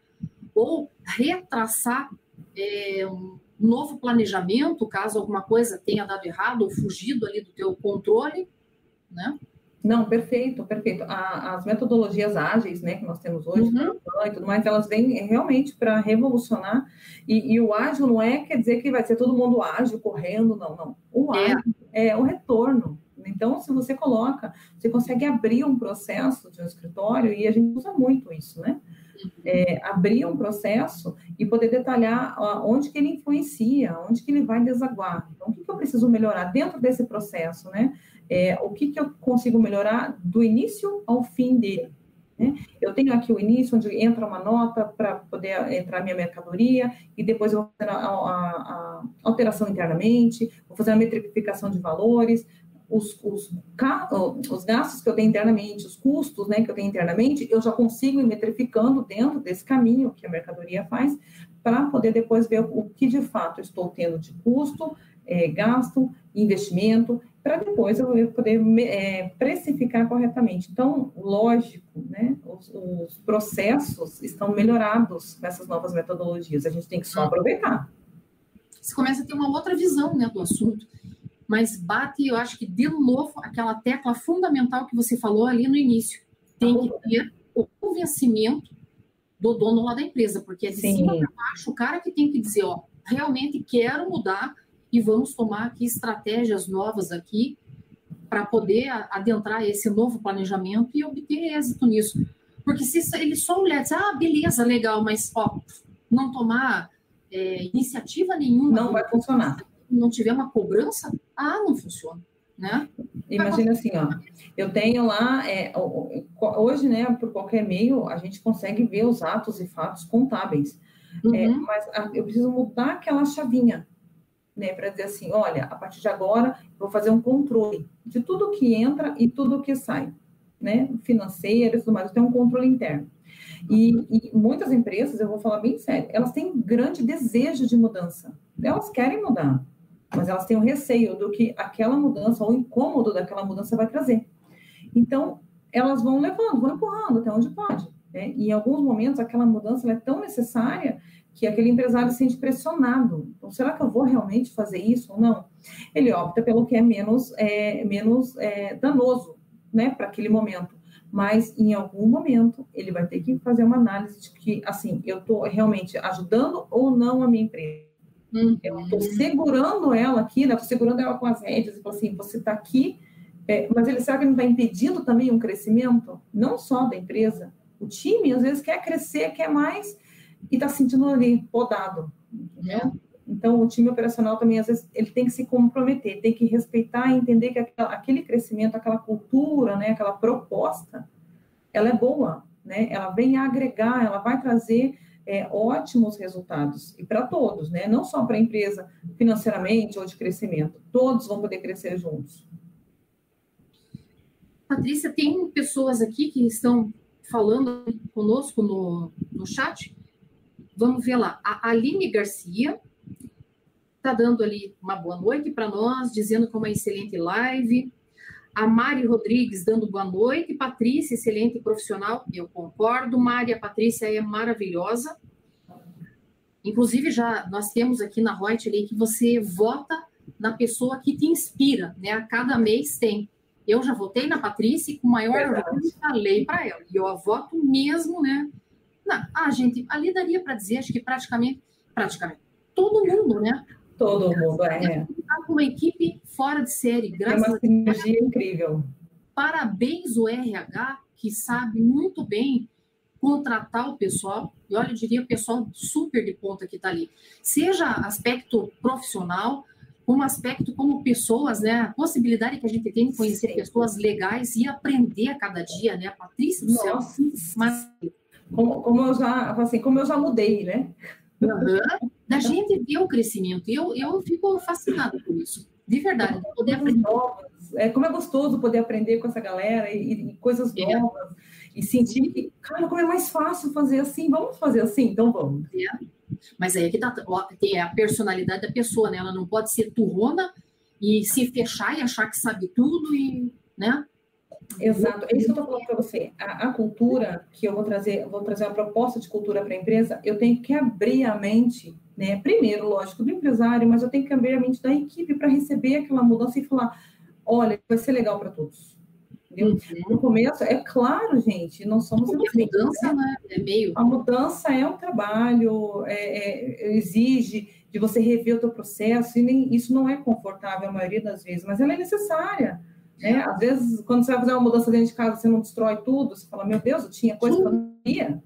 ou retraçar é, um novo planejamento caso alguma coisa tenha dado errado ou fugido ali do teu controle, né? Não, perfeito, perfeito. A, as metodologias ágeis, né, que nós temos hoje, uhum. e tudo mais, elas vêm realmente para revolucionar. E, e, o ágil não é quer dizer que vai ser todo mundo ágil correndo, não, não. O é. ágil é, é o retorno. Então, se você coloca, você consegue abrir um processo de um escritório e a gente usa muito isso, né? É, abrir um processo e poder detalhar onde que ele influencia, onde que ele vai desaguar. Então, o que, que eu preciso melhorar dentro desse processo, né? É, o que, que eu consigo melhorar do início ao fim dele. Né? Eu tenho aqui o início, onde entra uma nota para poder entrar minha mercadoria, e depois eu vou fazer a, a, a alteração internamente, vou fazer a metrificação de valores, os, os, os, gastos que eu tenho internamente, os custos né, que eu tenho internamente, eu já consigo ir metrificando dentro desse caminho que a mercadoria faz, para poder depois ver o que de fato estou tendo de custo, é, gasto, investimento, para depois eu poder é, precificar corretamente. Então, lógico, né, os, os, processos estão melhorados nessas novas metodologias, a gente tem que só aproveitar. Você começa a ter uma outra visão né, do assunto, mas bate, eu acho que, de novo, aquela tecla fundamental que você falou ali no início. Tem que ter o convencimento do dono lá da empresa, porque é de Sim. cima para baixo o cara que tem que dizer, ó, realmente quero mudar e vamos tomar aqui estratégias novas aqui para poder adentrar esse novo planejamento e obter êxito nisso. Porque se ele só olhar e dizer, ah, beleza, legal, mas ó, não tomar é, iniciativa nenhuma. Não vai funcionar. Não tiver uma cobrança, ah, não funciona. Né? Imagina assim, ó, eu tenho lá, é, hoje, né, por qualquer meio, a gente consegue ver os atos e fatos contábeis. É, uhum. É, mas eu preciso mudar aquela chavinha né, para dizer assim, olha, a partir de agora vou fazer um controle de tudo que entra e tudo que sai, né, financeiro tudo mais, tenho um controle interno. E, e, muitas empresas, eu vou falar bem sério, elas têm grande desejo de mudança, elas querem mudar, mas elas têm o um receio do que aquela mudança ou o incômodo daquela mudança vai trazer. Então, elas vão levando, vão empurrando até onde pode. Né? E em alguns momentos, aquela mudança é tão necessária que aquele empresário se sente pressionado. Então, será que eu vou realmente fazer isso ou não? Ele opta pelo que é menos, é, menos é, danoso né, para aquele momento. Mas em algum momento ele vai ter que fazer uma análise de que, assim, eu estou realmente ajudando ou não a minha empresa. Uhum. Eu estou segurando ela aqui, né? Estou segurando ela com as rédeas e falo assim, você está aqui, é, mas ele será que não está impedindo também um crescimento? Não só da empresa. O time, às vezes, quer crescer, quer mais, e está sentindo ali podado. Então, o time operacional também, às vezes, ele tem que se comprometer, tem que respeitar e entender que aquele crescimento, aquela cultura, né, aquela proposta, ela é boa, né? Ela vem agregar, ela vai trazer é, ótimos resultados e para todos, né? Não só para a empresa financeiramente ou de crescimento, todos vão poder crescer juntos. Patrícia, tem pessoas aqui que estão falando conosco no, no chat. Vamos ver lá. A Aline Garcia está dando ali uma boa noite para nós, dizendo que é uma excelente live. A Mari Rodrigues dando boa noite. Patrícia, excelente profissional. Eu concordo. Mari, a Patrícia é maravilhosa. Inclusive, já nós temos aqui na Reuters que você vota na pessoa que te inspira, né? A cada mês tem. Eu já votei na Patrícia e com maior orgulho falei para ela. E eu voto mesmo, né? Não, ah, gente, ali daria para dizer, acho que praticamente, praticamente, todo mundo, né? Todo mundo, é. Está com uma equipe fora de série, graças é uma sinergia incrível. Parabéns o RH, que sabe muito bem contratar o pessoal, e olha, eu diria o pessoal super de ponta que está ali. Seja aspecto profissional, como aspecto como pessoas, né? A possibilidade que a gente tem de conhecer Sim. pessoas legais e aprender a cada dia, né? Patrícia do Nossa. céu, mas... Como, como eu já, assim, como eu já mudei, né? Uhum. Da gente ver o crescimento. Eu, eu fico fascinada por isso. De verdade. Poder aprender. Novas. É, como é gostoso poder aprender com essa galera e, e coisas é. novas. E sentir que, cara, como é mais fácil fazer assim. Vamos fazer assim? Então vamos. É. Mas aí é que tá, tem a personalidade da pessoa, né? Ela não pode ser turrona e se fechar e achar que sabe tudo e, né? Exato, é isso que eu estou falando para você. A, a, cultura que eu vou trazer, vou trazer uma proposta de cultura para a empresa, eu tenho que abrir a mente, né? Primeiro, lógico, do empresário, mas eu tenho que abrir a mente da equipe para receber aquela mudança e falar: olha, vai ser legal para todos. Uhum. No começo, é claro, gente, não somos. A mudança né? é meio. A mudança é um trabalho, é, é, exige de você rever o teu processo, e nem, isso não é confortável a maioria das vezes, mas ela é necessária. Né? Às vezes, quando você vai fazer uma mudança dentro de casa, você não destrói tudo, você fala, meu Deus, eu tinha coisa que eu não ia.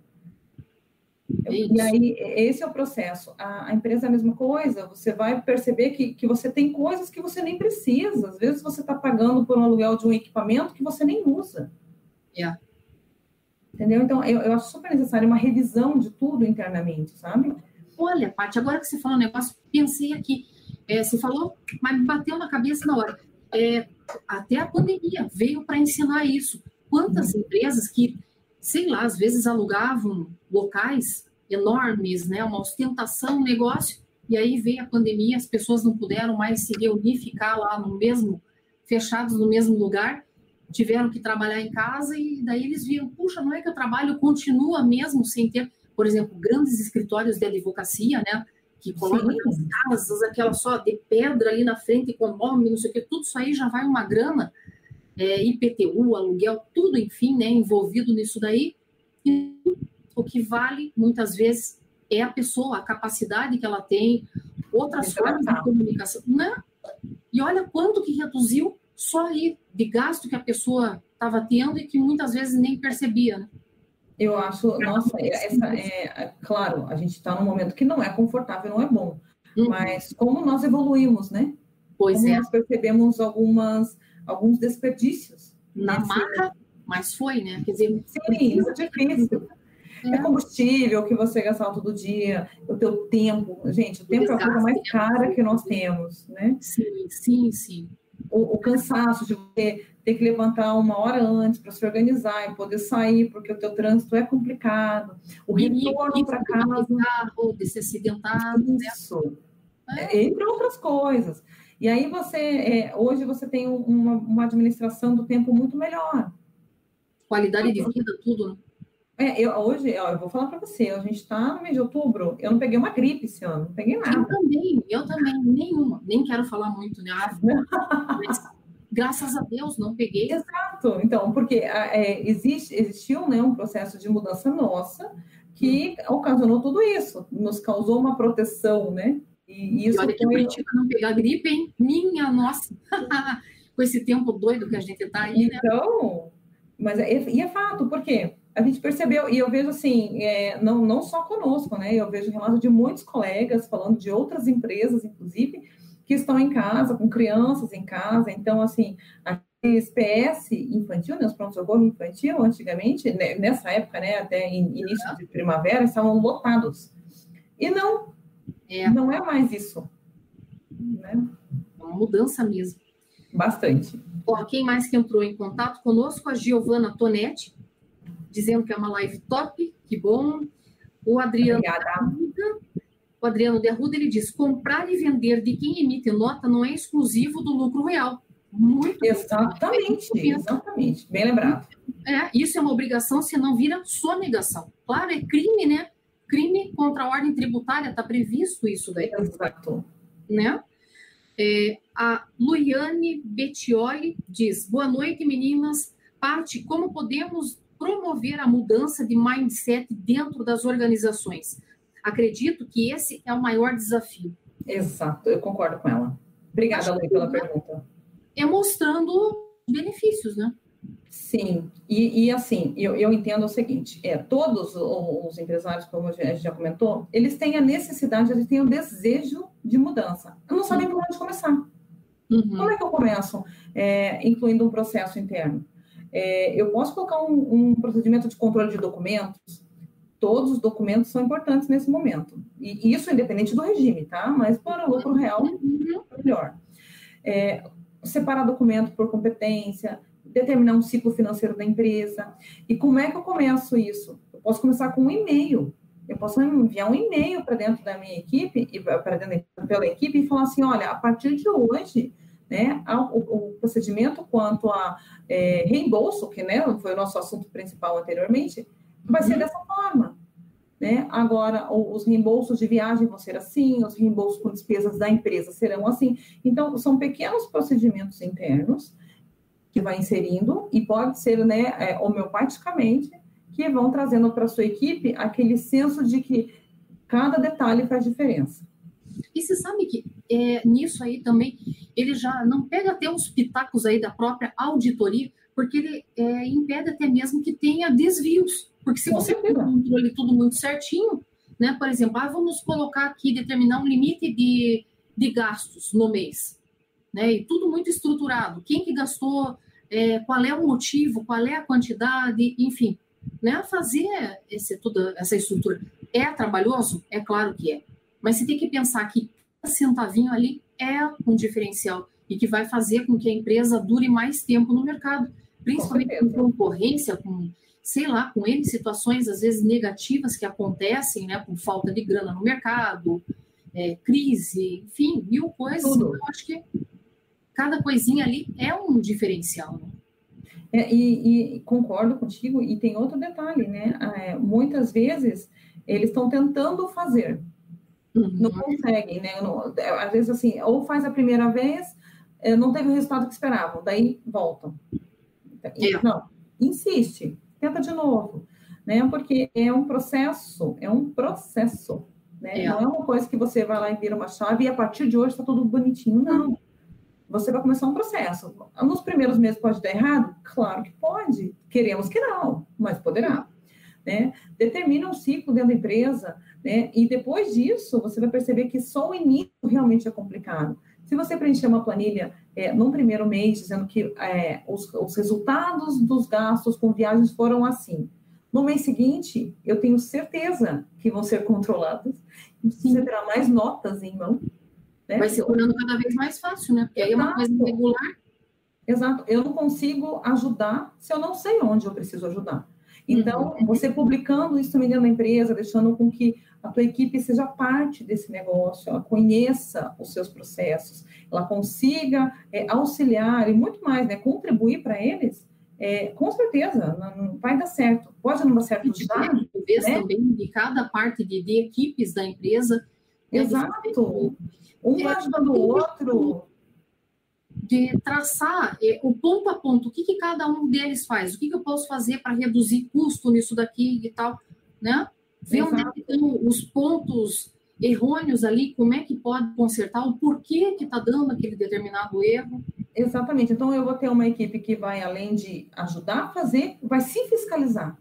E aí, esse é o processo. A, a, empresa é a mesma coisa, você vai perceber que, que você tem coisas que você nem precisa. Às vezes você está pagando por um aluguel de um equipamento que você nem usa. Yeah. Entendeu? Então, eu, eu acho super necessário uma revisão de tudo internamente, sabe? Olha, Paty, agora que você falou um negócio, pensei aqui. É, você falou, mas me bateu na cabeça na hora. É, até a pandemia veio para ensinar isso. Quantas uhum. empresas que, sei lá, às vezes alugavam locais enormes, né, uma ostentação, um negócio, e aí veio a pandemia, as pessoas não puderam mais se reunir, ficar lá no mesmo, fechados no mesmo lugar, tiveram que trabalhar em casa e daí eles viram, puxa, não é que o trabalho continua mesmo sem ter, por exemplo, grandes escritórios de advocacia, né, que colocam as casas, aquela só de pedra ali na frente com nome, não sei o que, tudo isso aí já vai uma grana, é, IPTU, aluguel, tudo, enfim, né, envolvido nisso daí. E o que vale, muitas vezes, é a pessoa, a capacidade que ela tem, outras formas de comunicação, né? E olha quanto que reduziu só aí de gasto que a pessoa estava tendo e que muitas vezes nem percebia, né? Eu acho, nossa, essa é, claro, a gente está num momento que não é confortável, não é bom. Uhum. Mas como nós evoluímos, né? Pois como é. Nós percebemos algumas, alguns desperdícios. Na nesse... marca, mas foi, né? Quer dizer, sim, isso é difícil. É. é combustível que você gasta todo dia, o teu tempo. Gente, o tempo é a coisa mais cara que nós temos, né? Sim, sim, sim. O, o cansaço de você ter que levantar uma hora antes para se organizar e poder sair, porque o teu trânsito é complicado. O retorno para casa. Ou de se acidentar. Né? Isso. Né? É. Entre outras coisas. E aí você, é, hoje você tem uma, uma, administração do tempo muito melhor. Qualidade de vida, tudo, né? É, eu, hoje, ó, eu vou falar para você, a gente está no mês de outubro, eu não peguei uma gripe esse ano, não peguei nada. Eu também, eu também, nenhuma. Nem quero falar muito, né? Mas, graças a Deus, não peguei. Exato, então, porque é, existe, existiu né, um processo de mudança nossa que ocasionou tudo isso, nos causou uma proteção, né? E, isso e olha que foi... Curitiba não pegar gripe, hein? Minha nossa! Com esse tempo doido que a gente está aí, né? Então, mas é, e é fato, por quê? A gente percebeu, e eu vejo assim, é, não, não só conosco, né? Eu vejo relatos de muitos colegas falando de outras empresas, inclusive, que estão em casa, com crianças em casa. Então, assim, aqueles PS infantil, né, os pronto-socorro infantil, antigamente, né, nessa época, né, até início de primavera, estavam lotados. E não, é. não é mais isso. Né? É uma mudança mesmo. Bastante. Ó, quem mais que entrou em contato conosco? A Giovana Tonetti, dizendo que é uma live top, que bom. O Adriano Derruda, o Adriano Derruda, ele diz, comprar e vender de quem emite nota não é exclusivo do lucro real. Muito Exatamente, exatamente. Bem lembrado. É, isso é uma obrigação, senão vira sonegação. Claro, é crime, né? Crime contra a ordem tributária, está previsto isso daí. Exato. Né? É, a Luiane Bettioli diz: Boa noite, meninas. Pati, como podemos promover a mudança de mindset dentro das organizações? Acredito que esse é o maior desafio. Exato, eu concordo com ela. Obrigada, Luiz, pela pergunta. É mostrando benefícios, né? Sim, e, e assim, eu, eu, entendo o seguinte: é, todos os empresários, como a gente já comentou, eles têm a necessidade, eles têm o desejo de mudança. Eu não sabem por onde começar. Uhum. Como é que eu começo? É, incluindo um processo interno. É, eu posso colocar um, um, procedimento de controle de documentos. Todos os documentos são importantes nesse momento. E isso independente do regime, tá? Mas para o lucro real, melhor. É, separar documento por competência, determinar um ciclo financeiro da empresa. E como é que eu começo isso? Eu posso começar com um e-mail. Eu posso enviar um e-mail para dentro da minha equipe, para dentro pela equipe, e falar assim: olha, a partir de hoje, né, o, o procedimento quanto a é, reembolso, que né, foi o nosso assunto principal anteriormente, vai uhum. ser dessa forma. Né? Agora, os reembolsos de viagem vão ser assim, os reembolsos com despesas da empresa serão assim. Então, são pequenos procedimentos internos que vai inserindo, e pode ser né, é, homeopaticamente, que vão trazendo para a sua equipe aquele senso de que cada detalhe faz diferença. E você sabe que é, nisso aí também ele já não pega até os pitacos aí da própria auditoria, porque ele é, impede até mesmo que tenha desvios. Porque se você tem um controle tudo muito certinho, né? Por exemplo, ah, vamos colocar aqui, determinar um limite de, de gastos no mês, né? E tudo muito estruturado. Quem que gastou, é, qual é o motivo, qual é a quantidade, enfim, né? Fazer esse, toda essa estrutura é trabalhoso? É claro que é. Mas você tem que pensar que centavinho ali é um diferencial e que vai fazer com que a empresa dure mais tempo no mercado, principalmente com, com concorrência, com sei lá, com N situações, às vezes negativas que acontecem, né, com falta de grana no mercado, é, crise, enfim, mil coisas. Tudo. Então, eu acho que cada coisinha ali é um diferencial. Né? É, e, e, concordo contigo, e tem outro detalhe, né? É, muitas vezes eles estão tentando fazer, uhum. não conseguem, né? Não, às vezes, assim, ou faz a primeira vez, é, não teve o resultado que esperavam, daí voltam. É. Não, insiste, tenta de novo, né? Porque é um processo, é um processo, né? É. Não é uma coisa que você vai lá e vira uma chave e a partir de hoje está tudo bonitinho, não. Você vai começar um processo. Nos primeiros meses pode dar errado? Claro que pode. Queremos que não, mas poderá. Né? Determina um ciclo dentro da empresa, né? E depois disso, você vai perceber que só o início realmente é complicado. Se você preencher uma planilha é, num primeiro mês, dizendo que é, os, os, resultados dos gastos com viagens foram assim, no mês seguinte, eu tenho certeza que vão ser controlados, você terá mais notas em mão. Né? Vai se tornando cada vez mais fácil, né? Porque aí é uma coisa regular. Exato. Eu não consigo ajudar se eu não sei onde eu preciso ajudar. Então, uhum. você publicando isso também dentro da empresa, deixando com que a tua equipe seja parte desse negócio, ela conheça os seus processos, ela consiga é, auxiliar e muito mais, né, contribuir para eles, é, com certeza, não, vai dar certo. Pode não dar certo já, né? também de cada parte de, de equipes da empresa. Né, Exato. Um vai ajudando o outro. De traçar é, o ponto a ponto, o que, que cada um deles faz, o que, que eu posso fazer para reduzir custo nisso daqui e tal, né? Ver Exato. onde é estão os pontos errôneos ali, como é que pode consertar, o porquê que está dando aquele determinado erro. Exatamente. Então, eu vou ter uma equipe que vai, além de ajudar a fazer, vai se fiscalizar.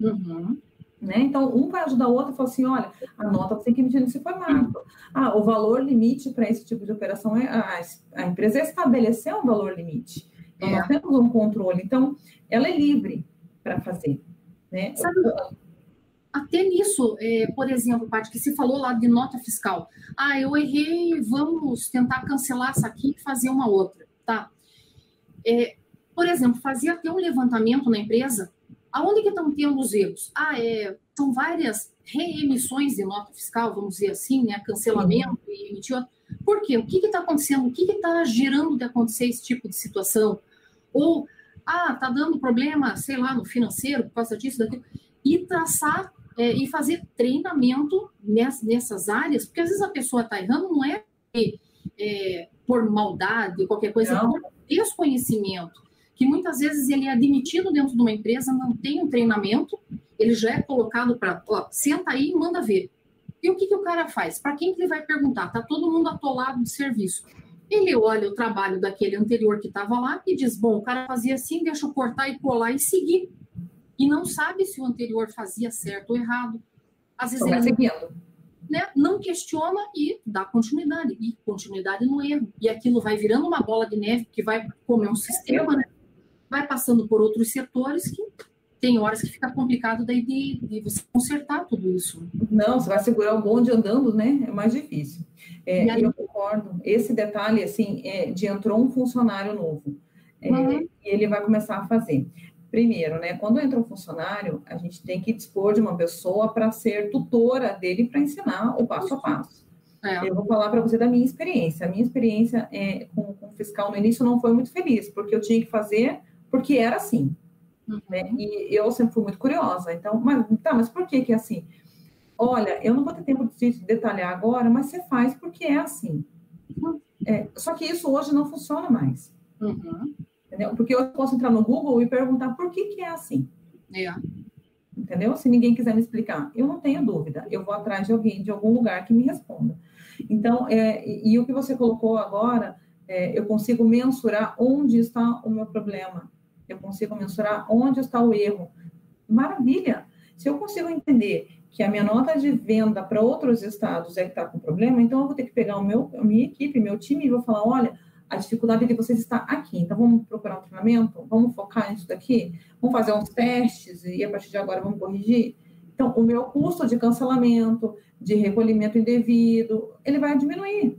Uhum. Né? Então, um vai ajudar o outro e fala assim: olha, a nota você tem que emitir nesse formato. Ah, o valor limite para esse tipo de operação é a, a empresa estabeleceu um valor limite. Então, é. nós temos um controle. Então, ela é livre para fazer. Né? Sabe, até nisso, é, por exemplo, parte que se falou lá de nota fiscal. Ah, eu errei, vamos tentar cancelar essa aqui e fazer uma outra, tá? É, por exemplo, fazia até um levantamento na empresa, aonde que estão tendo os erros? Ah, é, são várias reemissões de nota fiscal, vamos dizer assim, né? Cancelamento e emitir outra. Por quê? O que está acontecendo? O que está gerando de acontecer esse tipo de situação? Ou, ah, está dando problema, sei lá, no financeiro, por causa disso, daquilo. E traçar é, e fazer treinamento nessas áreas, porque às vezes a pessoa está errando, não é, é, por maldade, qualquer coisa, não. é por desconhecimento, que muitas vezes ele é admitido dentro de uma empresa, não tem um treinamento, ele já é colocado para, senta aí e manda ver. E o que, que o cara faz? Para quem que ele vai perguntar? Está todo mundo atolado de serviço. Ele olha o trabalho daquele anterior que estava lá e diz: bom, o cara fazia assim, deixa eu cortar e colar e seguir e não sabe se o anterior fazia certo ou errado. Às vezes ele seguindo. Né, não questiona e dá continuidade, e continuidade no erro. E aquilo vai virando uma bola de neve que vai comer um sistema, né? Vai passando por outros setores que tem horas que fica complicado daí de, de, você consertar tudo isso. Não, você vai segurar o bonde andando, né? É mais difícil. É, aí... Eu concordo. Esse detalhe, assim, é, de entrou um funcionário novo. É, uhum. E ele vai começar a fazer. Primeiro, né, quando entra um funcionário, a gente tem que dispor de uma pessoa para ser tutora dele para ensinar o passo a passo. É. Eu vou falar para você da minha experiência. A minha experiência é, com, com fiscal no início não foi muito feliz, porque eu tinha que fazer porque era assim. Uhum. Né? E eu sempre fui muito curiosa. Então, mas, tá, mas por que que é assim? Olha, eu não vou ter tempo de detalhar agora, mas você faz porque é assim. Uhum. É, só que isso hoje não funciona mais. Uhum. Entendeu? Porque eu posso entrar no Google e perguntar por que, que é assim. É. Entendeu? Se ninguém quiser me explicar, eu não tenho dúvida. Eu vou atrás de alguém, de algum lugar que me responda. Então, é, e, e o que você colocou agora, é, eu consigo mensurar onde está o meu problema. Eu consigo mensurar onde está o erro. Maravilha! Se eu consigo entender que a minha nota de venda para outros estados é que está com problema, então eu vou ter que pegar o meu, a minha equipe, meu time e vou falar, olha, a dificuldade de vocês está aqui. Então, vamos procurar um treinamento? Vamos focar nisso daqui? Vamos fazer uns testes e a partir de agora vamos corrigir? Então, o meu custo de cancelamento, de recolhimento indevido, ele vai diminuir.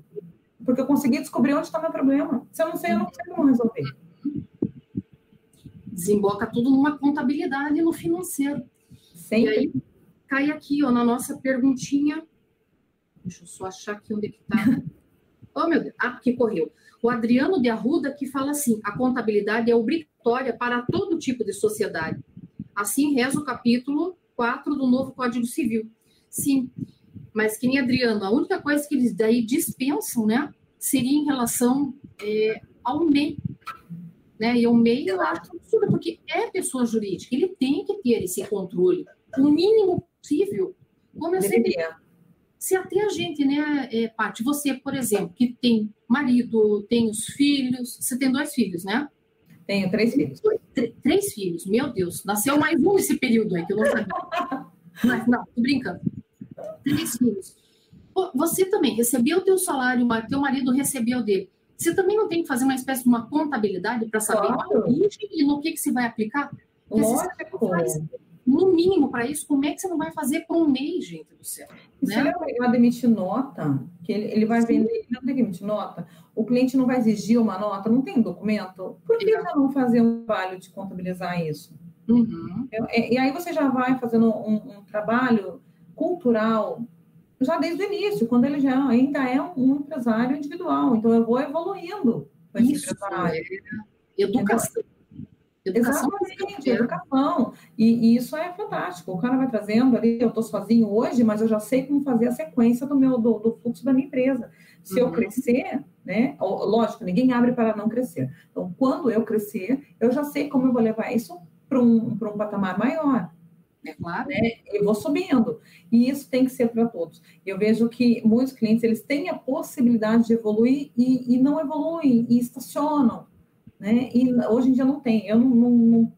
Porque eu consegui descobrir onde está meu problema. Se eu não sei, eu não sei como resolver. Desemboca tudo numa contabilidade no financeiro. Sempre. E aí, cai aqui, ó, na nossa perguntinha. Deixa eu só achar aqui onde é que está. oh, meu Deus. Ah, porque correu o Adriano de Arruda, que fala assim: a contabilidade é obrigatória para todo tipo de sociedade. Assim reza o capítulo 4 do novo Código Civil. Sim, mas que nem Adriano, a única coisa que eles daí dispensam, né, seria em relação é, ao MEI. Né? E o MEI eu acho absurdo, porque é pessoa jurídica, ele tem que ter esse controle, o mínimo possível. Como eu sempre se até a gente, né, é, Paty, você, por exemplo, que tem marido, tem os filhos, você tem dois filhos, né? Tenho três filhos. três filhos, meu Deus, nasceu mais um nesse período aí, que eu não sabia. Mas, não, tô brincando. Três filhos. Você também recebeu o teu salário, teu marido recebeu dele. Você também não tem que fazer uma espécie de uma contabilidade para saber claro. e no que, que você vai aplicar? Lógico no mínimo para isso, como é que você não vai fazer por um mês, gente do céu? Né? se ele é obrigado a emitir nota, que ele, ele vai Sim. vender, ele não tem que emitir nota, o cliente não vai exigir uma nota, não tem documento, por que já não fazer um trabalho de contabilizar isso? Uhum. E, e, aí você já vai fazendo um, um, trabalho cultural já desde o início, quando ele já ainda é um, empresário individual. Então eu vou evoluindo com esse isso, empresário. É educação. Educação Exatamente, educação. E, e, isso é fantástico. O cara vai trazendo ali, eu estou sozinho hoje, mas eu já sei como fazer a sequência do meu do, do fluxo da minha empresa. Se uhum. eu crescer, né? Lógico, ninguém abre para não crescer. Então, quando eu crescer, eu já sei como eu vou levar isso para um, um patamar maior. É claro. Né? Eu vou subindo. E isso tem que ser para todos. Eu vejo que muitos clientes eles têm a possibilidade de evoluir e, e não evoluem e estacionam né? E hoje em dia não tem. Eu não, não,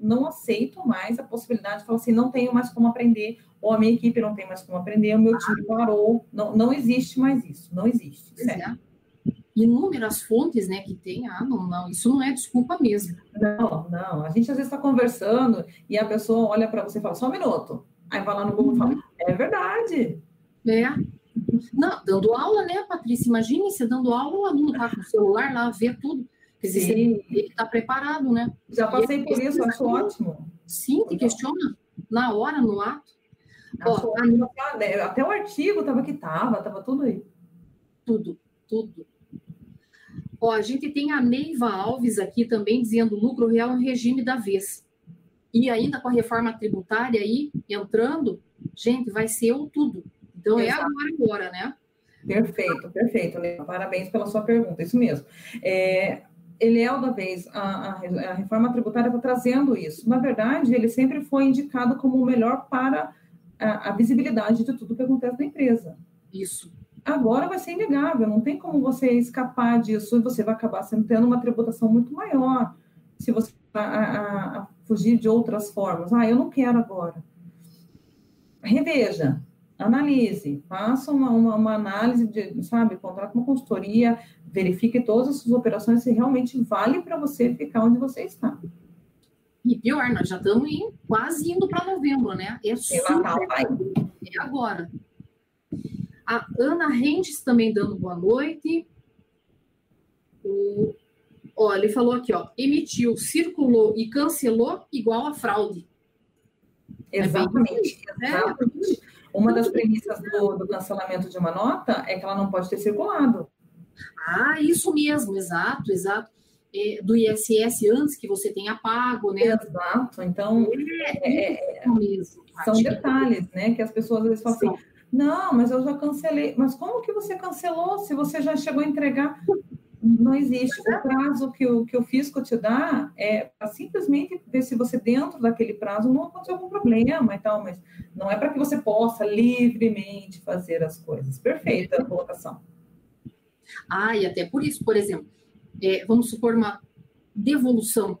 não aceito mais a possibilidade de falar assim, não tenho mais como aprender, ou a minha equipe não tem mais como aprender, o meu time parou. Não, não existe mais isso, não existe. É. Inúmeras fontes, né, que tem, ah, não, não, isso não é desculpa mesmo. Não, não. A gente às vezes está conversando e a pessoa olha para você e fala, só um minuto. Aí vai lá no Google e fala, uhum. é verdade. É. Não, dando aula, né, Patrícia? Imagine você dando aula, o aluno tá com o celular lá, vê tudo. Quer dizer, ele está preparado, né? Já passei por isso, acho ótimo. Sim, te questiona na hora, no ato. Ó, até o artigo estava que estava, estava tudo aí. Tudo, tudo. Ó, a gente tem a Neiva Alves aqui também dizendo lucro real em regime da vez. E ainda com a reforma tributária aí entrando, gente, vai ser o tudo. Então é Exato. é agora, agora, né? Perfeito, perfeito, Neiva. Parabéns pela sua pergunta, isso mesmo. É, ele é o da vez, a, a, a reforma tributária está trazendo isso. Na verdade, ele sempre foi indicado como o melhor para a, a, visibilidade de tudo que acontece na empresa. Isso. Agora vai ser inegável, não tem como você escapar disso e você vai acabar sendo, tendo uma tributação muito maior se você a, fugir de outras formas. Ah, eu não quero agora. Reveja, analise, faça uma, uma, uma, análise de, sabe, contrate uma consultoria, verifique todas as suas operações se realmente vale para você ficar onde você está. E pior, nós já estamos em, quase indo para novembro, né? É, super... é agora. A Ana Rendes também dando boa noite. O... Ó, ele falou aqui, ó, emitiu, circulou e cancelou igual a fraude. Exatamente. É exatamente. Uma das premissas do, do cancelamento de uma nota é que ela não pode ter circulado. Ah, isso mesmo, exato, exato. É, do ISS antes que você tenha pago, né? Exato, então é, é, é mesmo, são detalhes, né? Que as pessoas às vezes falam assim, não, mas eu já cancelei. Mas como que você cancelou se você já chegou a entregar? Não existe. O prazo que o, que o fisco te dá é simplesmente ver se você, dentro daquele prazo, não aconteceu algum problema e tal, mas não é para que você possa livremente fazer as coisas. Perfeita a colocação. Ah, e até por isso, por exemplo, é, vamos supor uma devolução,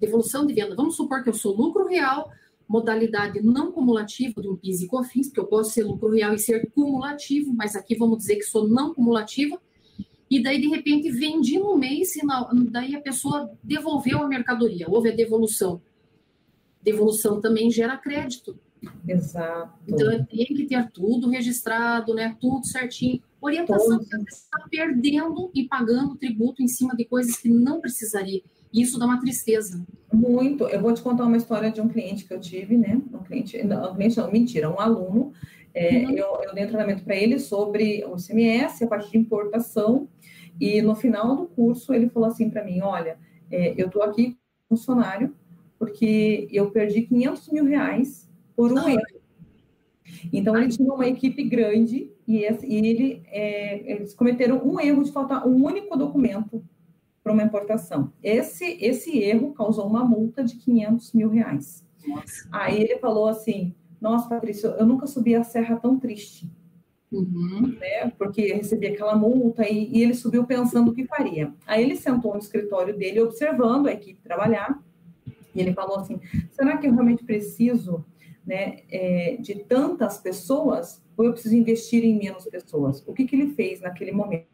devolução de venda. Vamos supor que eu sou lucro real, modalidade não cumulativa do PIS e COFINS, porque eu posso ser lucro real e ser cumulativo, mas aqui vamos dizer que sou não cumulativa e daí de repente vendi no mês e na, daí a pessoa devolveu a mercadoria, houve a devolução. Devolução também gera crédito. Exato. Então tem que ter tudo registrado, né? Tudo certinho. Orientação que você está perdendo e pagando tributo em cima de coisas que não precisaria. Isso dá uma tristeza. Muito. Eu vou te contar uma história de um cliente que eu tive, né? Um cliente, não, um cliente não, mentira, um aluno. É, uhum. eu, eu dei um treinamento para ele sobre o CMS, a parte de importação, e no final do curso, ele falou assim para mim: Olha, é, eu estou aqui funcionário porque eu perdi 500 mil reais por um erro. Então, ele tinha uma equipe grande e, ele, é, eles cometeram um erro de faltar um único documento para uma importação. Esse, esse erro causou uma multa de 500 mil reais. Nossa. Aí ele falou assim: Nossa, Patrícia, eu nunca subi a serra tão triste. Uhum. Né, porque recebia aquela multa e, e, ele subiu pensando o que faria. Aí ele sentou no escritório dele observando a equipe trabalhar e ele falou assim: será que eu realmente preciso né, é, de tantas pessoas ou eu preciso investir em menos pessoas? O que, que ele fez naquele momento?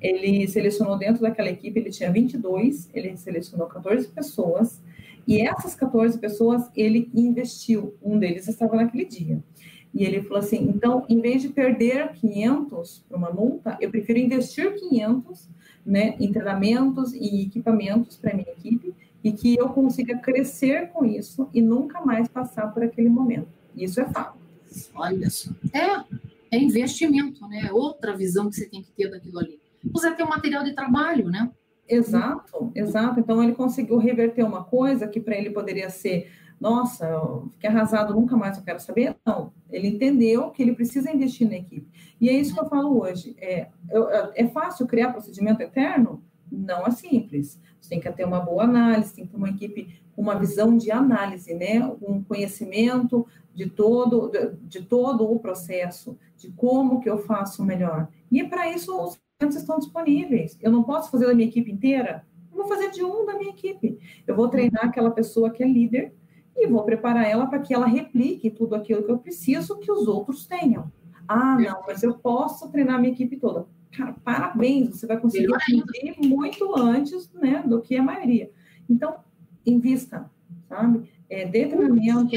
Ele selecionou dentro daquela equipe, ele tinha 22, ele selecionou 14 pessoas e essas 14 pessoas ele investiu. Um deles estava naquele dia. E ele falou assim: então, em vez de perder 500 para uma multa, eu prefiro investir 500 né, em treinamentos e equipamentos para a minha equipe e que eu consiga crescer com isso e nunca mais passar por aquele momento. Isso é fato. Olha só. É, é investimento, né? É outra visão que você tem que ter daquilo ali. Você tem um material de trabalho, né? Exato, exato. Então ele conseguiu reverter uma coisa que para ele poderia ser, nossa, fiquei arrasado, nunca mais eu quero saber. Não, ele entendeu que ele precisa investir na equipe. E é isso que eu falo hoje. É, é fácil criar procedimento eterno? Não é simples. Você tem que ter uma boa análise, tem que ter uma equipe com uma visão de análise, né? Um conhecimento de todo, de todo o processo, de como que eu faço melhor. E para isso os estão disponíveis. Eu não posso fazer da minha equipe inteira, eu vou fazer de um da minha equipe. Eu vou treinar aquela pessoa que é líder e vou preparar ela para que ela replique tudo aquilo que eu preciso que os outros tenham. Ah, não, mas eu posso treinar minha equipe toda. Cara, parabéns, você vai conseguir aprender muito antes né, do que a maioria. Então, invista, sabe? É, dê treinamento.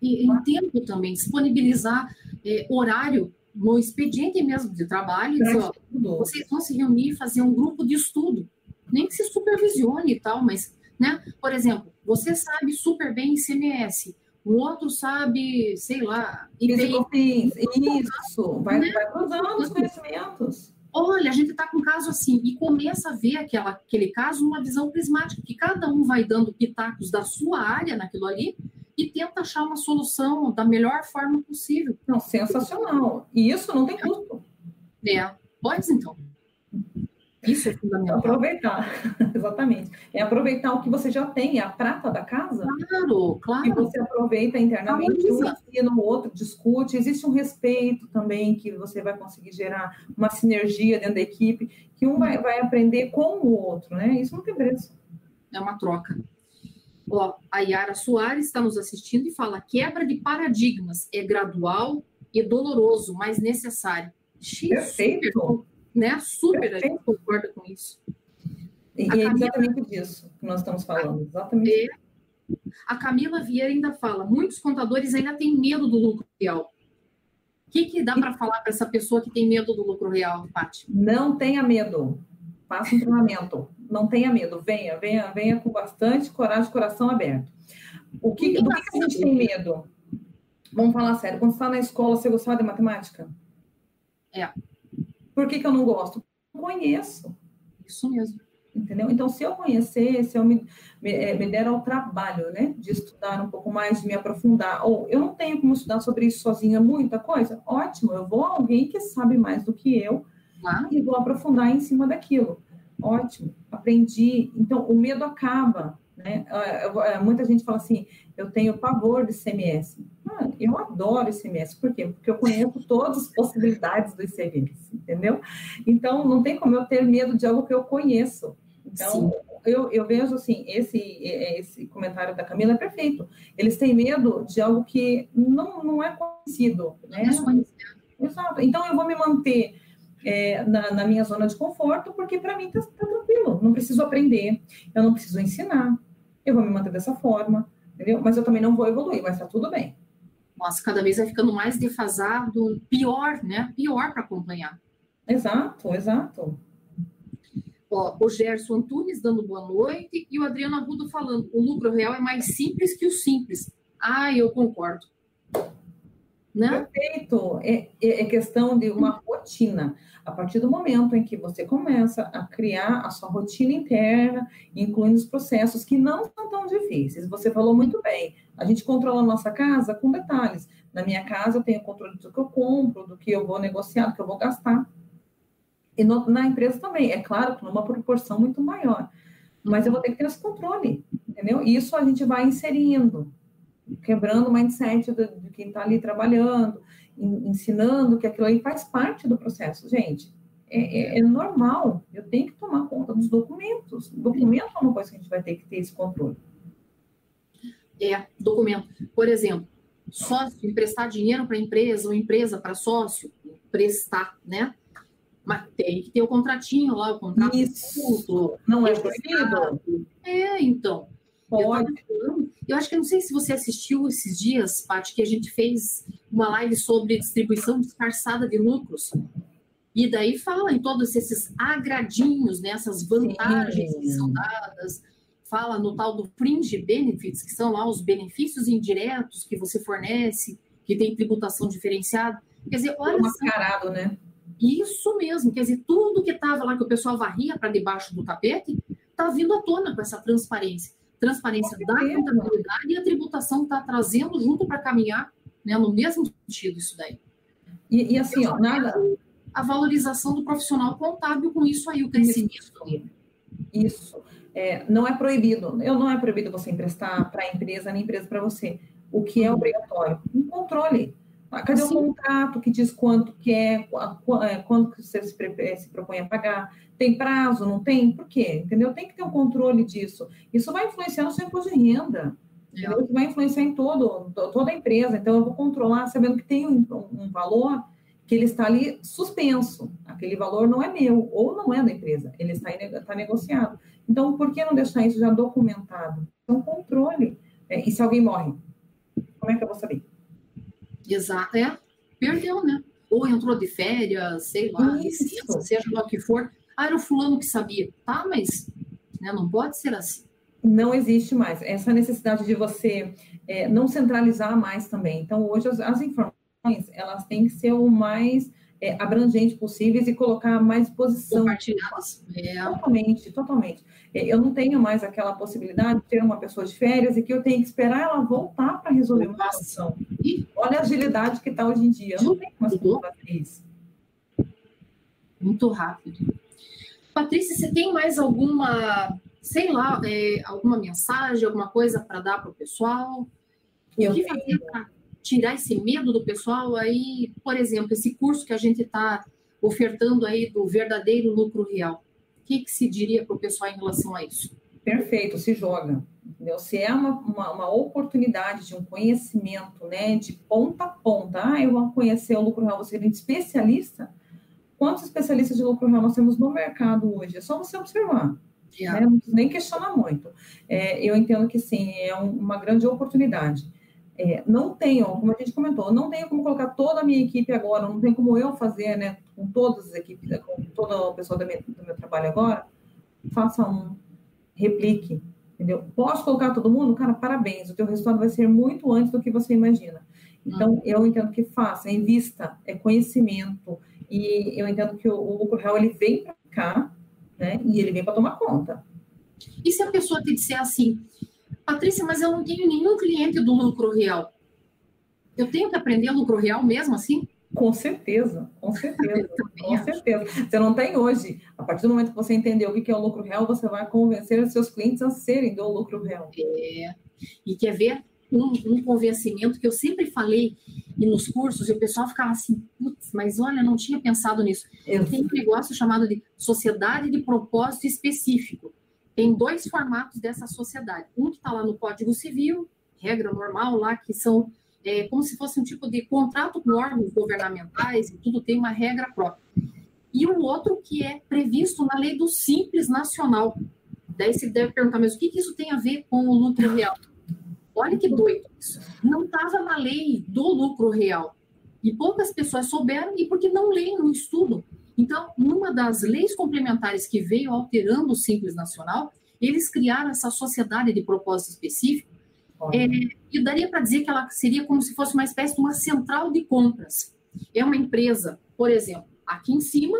E em tempo também, disponibilizar é, horário no expediente mesmo de trabalho, ó, vocês vão se reunir e fazer um grupo de estudo, nem que se supervisione e tal, mas, né? Por exemplo, você sabe super bem ICMS, o outro sabe, sei lá, IPI. Isso, vai, né? vai cruzando os conhecimentos. Olha, a gente está com um caso assim, e começa a ver aquela, aquele caso numa visão prismática, que cada um vai dando pitacos da sua área naquilo ali, e tenta achar uma solução da melhor forma possível. Não, sensacional. E isso não tem custo. É, pode então. Isso é fundamental. Aproveitar, exatamente. É aproveitar o que você já tem, é a prata da casa. Claro, claro. Que você aproveita internamente, um ensina, o outro discute. Existe um respeito também que você vai conseguir gerar uma sinergia dentro da equipe, que um vai, vai aprender com o outro, né? Isso não tem preço. É uma troca. Ó, a Yara Soares está nos assistindo e fala: quebra de paradigmas é gradual e doloroso, mas necessário. Perfeito. Super, né? Super, Perfeito. gente concorda com isso. E é Camila, exatamente disso que nós estamos falando. Exatamente. É, a Camila Vieira ainda fala: muitos contadores ainda têm medo do lucro real. O que, que dá para falar para essa pessoa que tem medo do lucro real, Paty? Não tenha medo. Faça um treinamento não tenha medo, venha, venha, venha com bastante coragem, coração aberto. O que, do que, que a gente tem medo? Vamos falar sério, quando você está na escola, você gostava de matemática? É. Por que, que eu não gosto? Não conheço. Isso mesmo. Entendeu? Então, se eu conhecer, se eu me, me, é, me der ao trabalho, né, de estudar um pouco mais, de me aprofundar, ou eu não tenho como estudar sobre isso sozinha, muita coisa, ótimo, eu vou a alguém que sabe mais do que eu ah. e vou aprofundar em cima daquilo. Ótimo, aprendi. Então, o medo acaba. Né? É, muita gente fala assim: eu tenho pavor de CMS. Eu adoro ICMS, por quê? Porque eu conheço todas as possibilidades do ICMS, entendeu? Então, não tem como eu ter medo de algo que eu conheço. Então, eu, eu, vejo assim: esse, esse comentário da Camila é perfeito. Eles têm medo de algo que não, não é conhecido. Né? Exato. Então, eu vou me manter é, na, na, minha zona de conforto, porque para mim está tá tranquilo, não preciso aprender, eu não preciso ensinar, eu vou me manter dessa forma, entendeu? Mas eu também não vou evoluir, mas está tudo bem. Nossa, cada vez vai ficando mais defasado, pior, né? Pior para acompanhar. Exato, exato. Ó, o Gerson Antunes dando boa noite e o Adriano Arrudo falando: o lucro real é mais simples que o simples. Ah, eu concordo. Né? Perfeito. É, é, é questão de uma rotina. A partir do momento em que você começa a criar a sua rotina interna, incluindo os processos que não são tão difíceis. Você falou muito bem. A gente controla a nossa casa com detalhes. Na minha casa, eu tenho controle do que eu compro, do que eu vou negociar, do que eu vou gastar. E no, na empresa também. É claro que numa proporção muito maior. Mas eu vou ter que ter esse controle, entendeu? E isso a gente vai inserindo quebrando o mindset de, de quem está ali trabalhando, ensinando que aquilo aí faz parte do processo. Gente, é, é, é, normal, eu tenho que tomar conta dos documentos. Documento é uma coisa que a gente vai ter que ter esse controle. É, documento. Por exemplo, sócio emprestar dinheiro para empresa ou empresa para sócio, prestar, né? Mas tem que ter o contratinho lá, o contrato. Isso, não é proibido? É, então. Pode. Eu, eu, acho que eu não sei se você assistiu esses dias, Paty, que a gente fez uma live sobre distribuição disfarçada de lucros. E daí fala em todos esses agradinhos, né, essas vantagens Sim. que são dadas. Fala no tal do fringe benefits, que são lá os benefícios indiretos que você fornece, que tem tributação diferenciada. Quer dizer, olha. Mascarado, né? Isso mesmo, quer dizer, tudo que estava lá que o pessoal varria para debaixo do tapete, está vindo à tona com essa transparência. Transparência da contabilidade e a tributação está trazendo junto para caminhar né, no mesmo sentido isso daí. E, e assim, ó, nada... A valorização do profissional contábil com isso aí, o crescimento. Isso. É, não é proibido. Eu não é proibido você emprestar para a empresa, nem empresa para você. O que é uhum. obrigatório? Um controle. Ah, cadê Sim. o contrato que diz quanto que é, é quanto que você se, se propõe a pagar? Tem prazo, não tem? Por quê? Entendeu? Tem que ter um controle disso. Isso vai influenciar no seu imposto de renda. Entendeu? Isso vai influenciar em todo, toda a empresa. Então, eu vou controlar sabendo que tem um, um valor que ele está ali suspenso. Aquele valor não é meu, ou não é da empresa, ele está, está negociado. Então, por que não deixar isso já documentado? É um controle. É, e se alguém morre, como é que eu vou saber? Exato, é. Perdeu, né? Ou entrou de férias, sei lá, licença, seja lá o que for. Ah, era o fulano que sabia. Tá, mas né, não pode ser assim. Não existe mais. Essa necessidade de você é, não centralizar mais também. Então, hoje, as, as informações elas têm que ser o mais é, abrangente possíveis e colocar mais posição. Compartilhadas. É. Totalmente, totalmente. É, eu não tenho mais aquela possibilidade de ter uma pessoa de férias e que eu tenho que esperar ela voltar para resolver uma situação. Olha a agilidade que está hoje em dia. Eu não tenho mais como fazer isso. Muito rápido. Patrícia, você tem mais alguma, sei lá, é, alguma mensagem, alguma coisa para dar para o pessoal? Eu o que fazer para tirar esse medo do pessoal aí, por exemplo, esse curso que a gente está ofertando aí do verdadeiro lucro real. O que, que se diria para o pessoal em relação a isso? Perfeito, se joga. Entendeu? Se é uma, uma, uma, oportunidade de um conhecimento né, de ponta a ponta, ah, eu vou conhecer o lucro real, você é um especialista. Quantos especialistas de lucro real nós temos no mercado hoje? É só você observar. Yeah. Né? Não nem questionar muito. É, eu entendo que sim, é um, uma grande oportunidade. É, não tenho, como a gente comentou, não tenho como colocar toda a minha equipe agora, não tem como eu fazer, né, com todas as equipes, com toda a pessoa do meu, do meu trabalho agora. Faça um, replique, entendeu? Posso colocar todo mundo? Cara, parabéns, o teu resultado vai ser muito antes do que você imagina. Então, uhum. eu entendo que faça, invista, é conhecimento, e eu entendo que o, o lucro real, ele vem para cá, né, e ele vem para tomar conta. E se a pessoa te disser assim, Patrícia, mas eu não tenho nenhum cliente do lucro real. Eu tenho que aprender lucro real mesmo assim? Com certeza, com certeza, com certeza. Você não tem hoje. A partir do momento que você entender o que é o lucro real, você vai convencer os seus clientes a serem do lucro real. É. E quer ver um, um convencimento que eu sempre falei e nos cursos, e o pessoal ficava assim, putz, mas olha, não tinha pensado nisso. Eu... Tem um negócio chamado de sociedade de propósito específico tem dois formatos dessa sociedade. Um que está lá no Código Civil, regra normal lá, que são é, como se fosse um tipo de contrato com órgãos governamentais, e tudo tem uma regra própria. E o um outro que é previsto na lei do Simples Nacional. Daí você deve perguntar, mas o que, que isso tem a ver com o lucro real? Olha que doido isso. Não estava na lei do lucro real. E poucas pessoas souberam, e porque não leem, não estudam. Então, numa das leis complementares que veio alterando o Simples Nacional, eles criaram essa sociedade de propósito específico, é, e daria para dizer que ela seria como se fosse uma espécie de uma central de compras. É uma empresa, por exemplo, aqui em cima,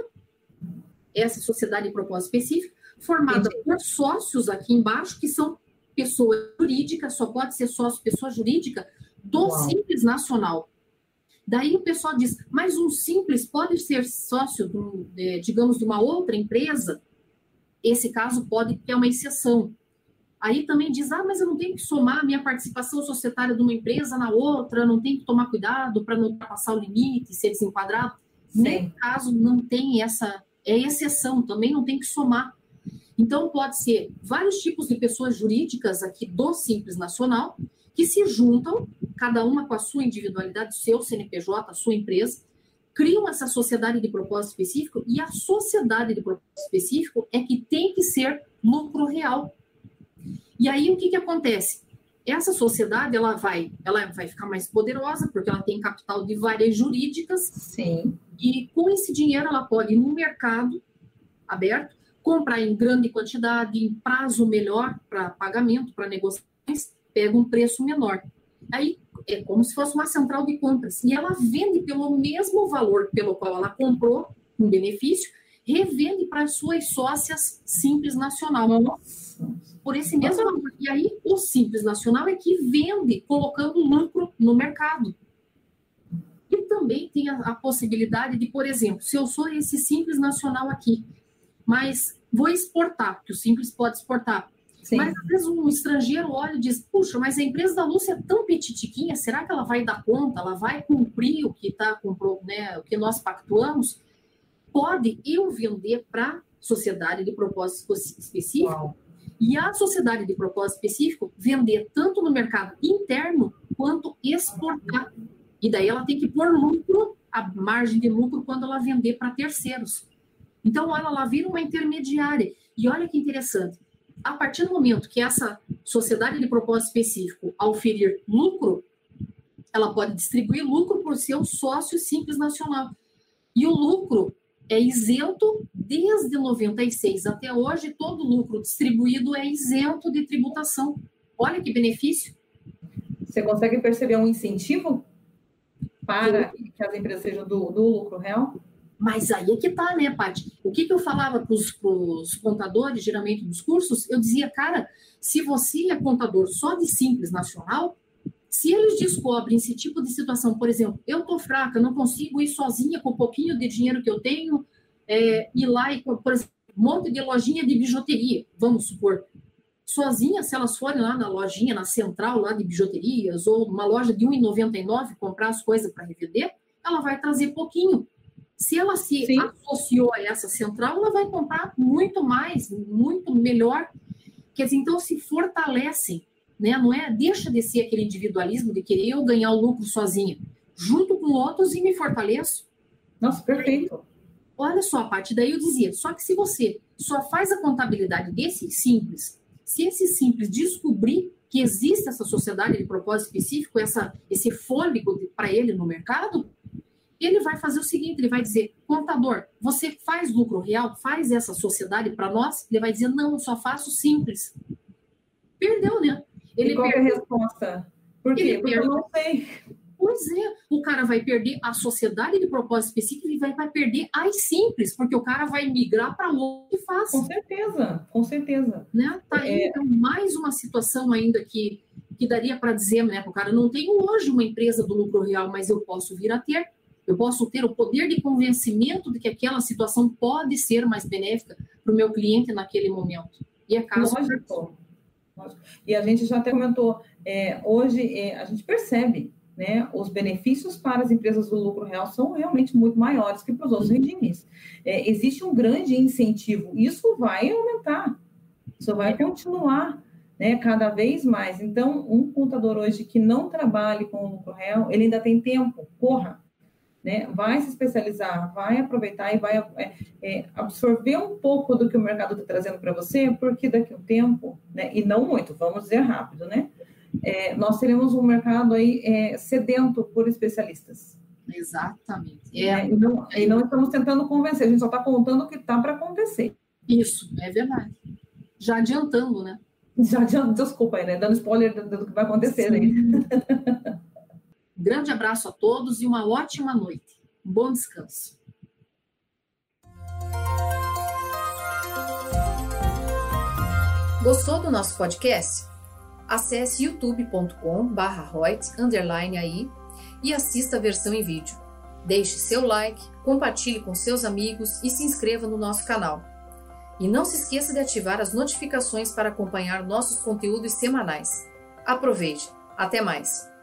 essa sociedade de propósito específico, formada Entendi. por sócios aqui embaixo, que são pessoa jurídica, só pode ser sócio pessoa jurídica do Uau. Simples Nacional. Daí o pessoal diz, mas um simples pode ser sócio, de, digamos, de uma outra empresa? Esse caso pode ter uma exceção. Aí também diz, ah, mas eu não tenho que somar a minha participação societária de uma empresa na outra, não tenho que tomar cuidado para não ultrapassar o limite, ser desenquadrado. Nesse caso, não tem essa, é exceção, também não tem que somar. Então, pode ser vários tipos de pessoas jurídicas aqui do Simples Nacional, que se juntam, cada uma com a sua individualidade, seu CNPJ, a sua empresa, criam essa sociedade de propósito específico e a sociedade de propósito específico é que tem que ser lucro real. E aí o que, que acontece? Essa sociedade ela vai, ela vai ficar mais poderosa porque ela tem capital de várias jurídicas. Sim. E com esse dinheiro ela pode ir no mercado aberto, comprar em grande quantidade, em prazo melhor para pagamento, para negociações pega um preço menor. Aí é como se fosse uma central de compras. E ela vende pelo mesmo valor pelo qual ela comprou um benefício, revende para as suas sócias Simples Nacional. Por esse mesmo valor. E aí, o Simples Nacional é que vende, colocando lucro no mercado. E também tem a, a possibilidade de, por exemplo, se eu sou esse Simples Nacional aqui, mas vou exportar, que o Simples pode exportar. Sim. Mas às vezes um estrangeiro olha e diz: puxa, mas a empresa da Lúcia é tão petitiquinha, será que ela vai dar conta? Ela vai cumprir o que tá né, o que nós pactuamos? Pode eu vender para sociedade de propósito específico Uau. e a sociedade de propósito específico vender tanto no mercado interno quanto exportar. E daí ela tem que pôr lucro, a margem de lucro, quando ela vender para terceiros. Então, ela, ela vira uma intermediária. E olha que interessante a partir do momento que essa sociedade de propósito específico oferir lucro, ela pode distribuir lucro por seu sócio simples nacional. E o lucro é isento desde 96 até hoje, todo lucro distribuído é isento de tributação. Olha que benefício. Você consegue perceber um incentivo para que as empresas sejam do, do lucro real? Mas aí é que tá, né, Paty? O que, que eu falava para os contadores, geralmente dos cursos? Eu dizia, cara, se você é contador só de Simples Nacional, se eles descobrem esse tipo de situação, por exemplo, eu tô fraca, não consigo ir sozinha com o pouquinho de dinheiro que eu tenho, é, ir lá e, por exemplo, um monte de lojinha de bijuteria, vamos supor, sozinha, se elas forem lá na lojinha, na central lá de bijuterias, ou uma loja de R$1,99 comprar as coisas para revender, ela vai trazer pouquinho. Se ela se Sim. associou a essa central, ela vai comprar muito mais, muito melhor. Quer dizer, então se fortalecem, né? Não é deixa de ser aquele individualismo de querer eu ganhar o lucro sozinha, junto com outros e me fortaleço. Nossa, perfeito. Olha só a parte daí eu dizia, só que se você só faz a contabilidade desse simples, se esse simples descobrir que existe essa sociedade de propósito específico, essa, esse fôlego para ele no mercado, ele vai fazer o seguinte: ele vai dizer, contador, você faz lucro real? Faz essa sociedade para nós? Ele vai dizer, não, só faço simples. Perdeu, né? Ele e qual perdeu. é a resposta? Por quê? Ele Porque perdeu. eu não sei. Pois é, o cara vai perder a sociedade de propósito específico e vai, vai perder as simples, porque o cara vai migrar para outro que faz. Com certeza, com certeza. Né? Tá é... então, mais uma situação ainda que, que daria para dizer, né, o cara não tenho hoje uma empresa do lucro real, mas eu posso vir a ter. Eu posso ter o poder de convencimento de que aquela situação pode ser mais benéfica para o meu cliente naquele momento. E é caso. Lógico. Lógico. E a gente já até comentou, é, hoje é, a gente percebe né, os benefícios para as empresas do lucro real são realmente muito maiores que para os outros regimes. É, existe um grande incentivo, isso vai aumentar, isso vai continuar né, cada vez mais. Então, um contador hoje que não trabalhe com o lucro real, ele ainda tem tempo, corra, né, vai se especializar, vai aproveitar e vai é, é, absorver um pouco do que o mercado está trazendo para você, porque daqui a um tempo, né, e não muito, vamos dizer rápido, né, é, nós teremos um mercado aí é, sedento por especialistas. Exatamente. É, é e, não, e não estamos tentando convencer, a gente só está contando o que está para acontecer. Isso, é verdade. Já adiantando, né? Já adiantando, desculpa aí, né? Dando spoiler do, do que vai acontecer aí. grande abraço a todos e uma ótima noite. Um bom descanso. Gostou do nosso podcast? Acesse youtube.com/royts aí e assista a versão em vídeo. Deixe seu like, compartilhe com seus amigos e se inscreva no nosso canal. E não se esqueça de ativar as notificações para acompanhar nossos conteúdos semanais. Aproveite! Até mais!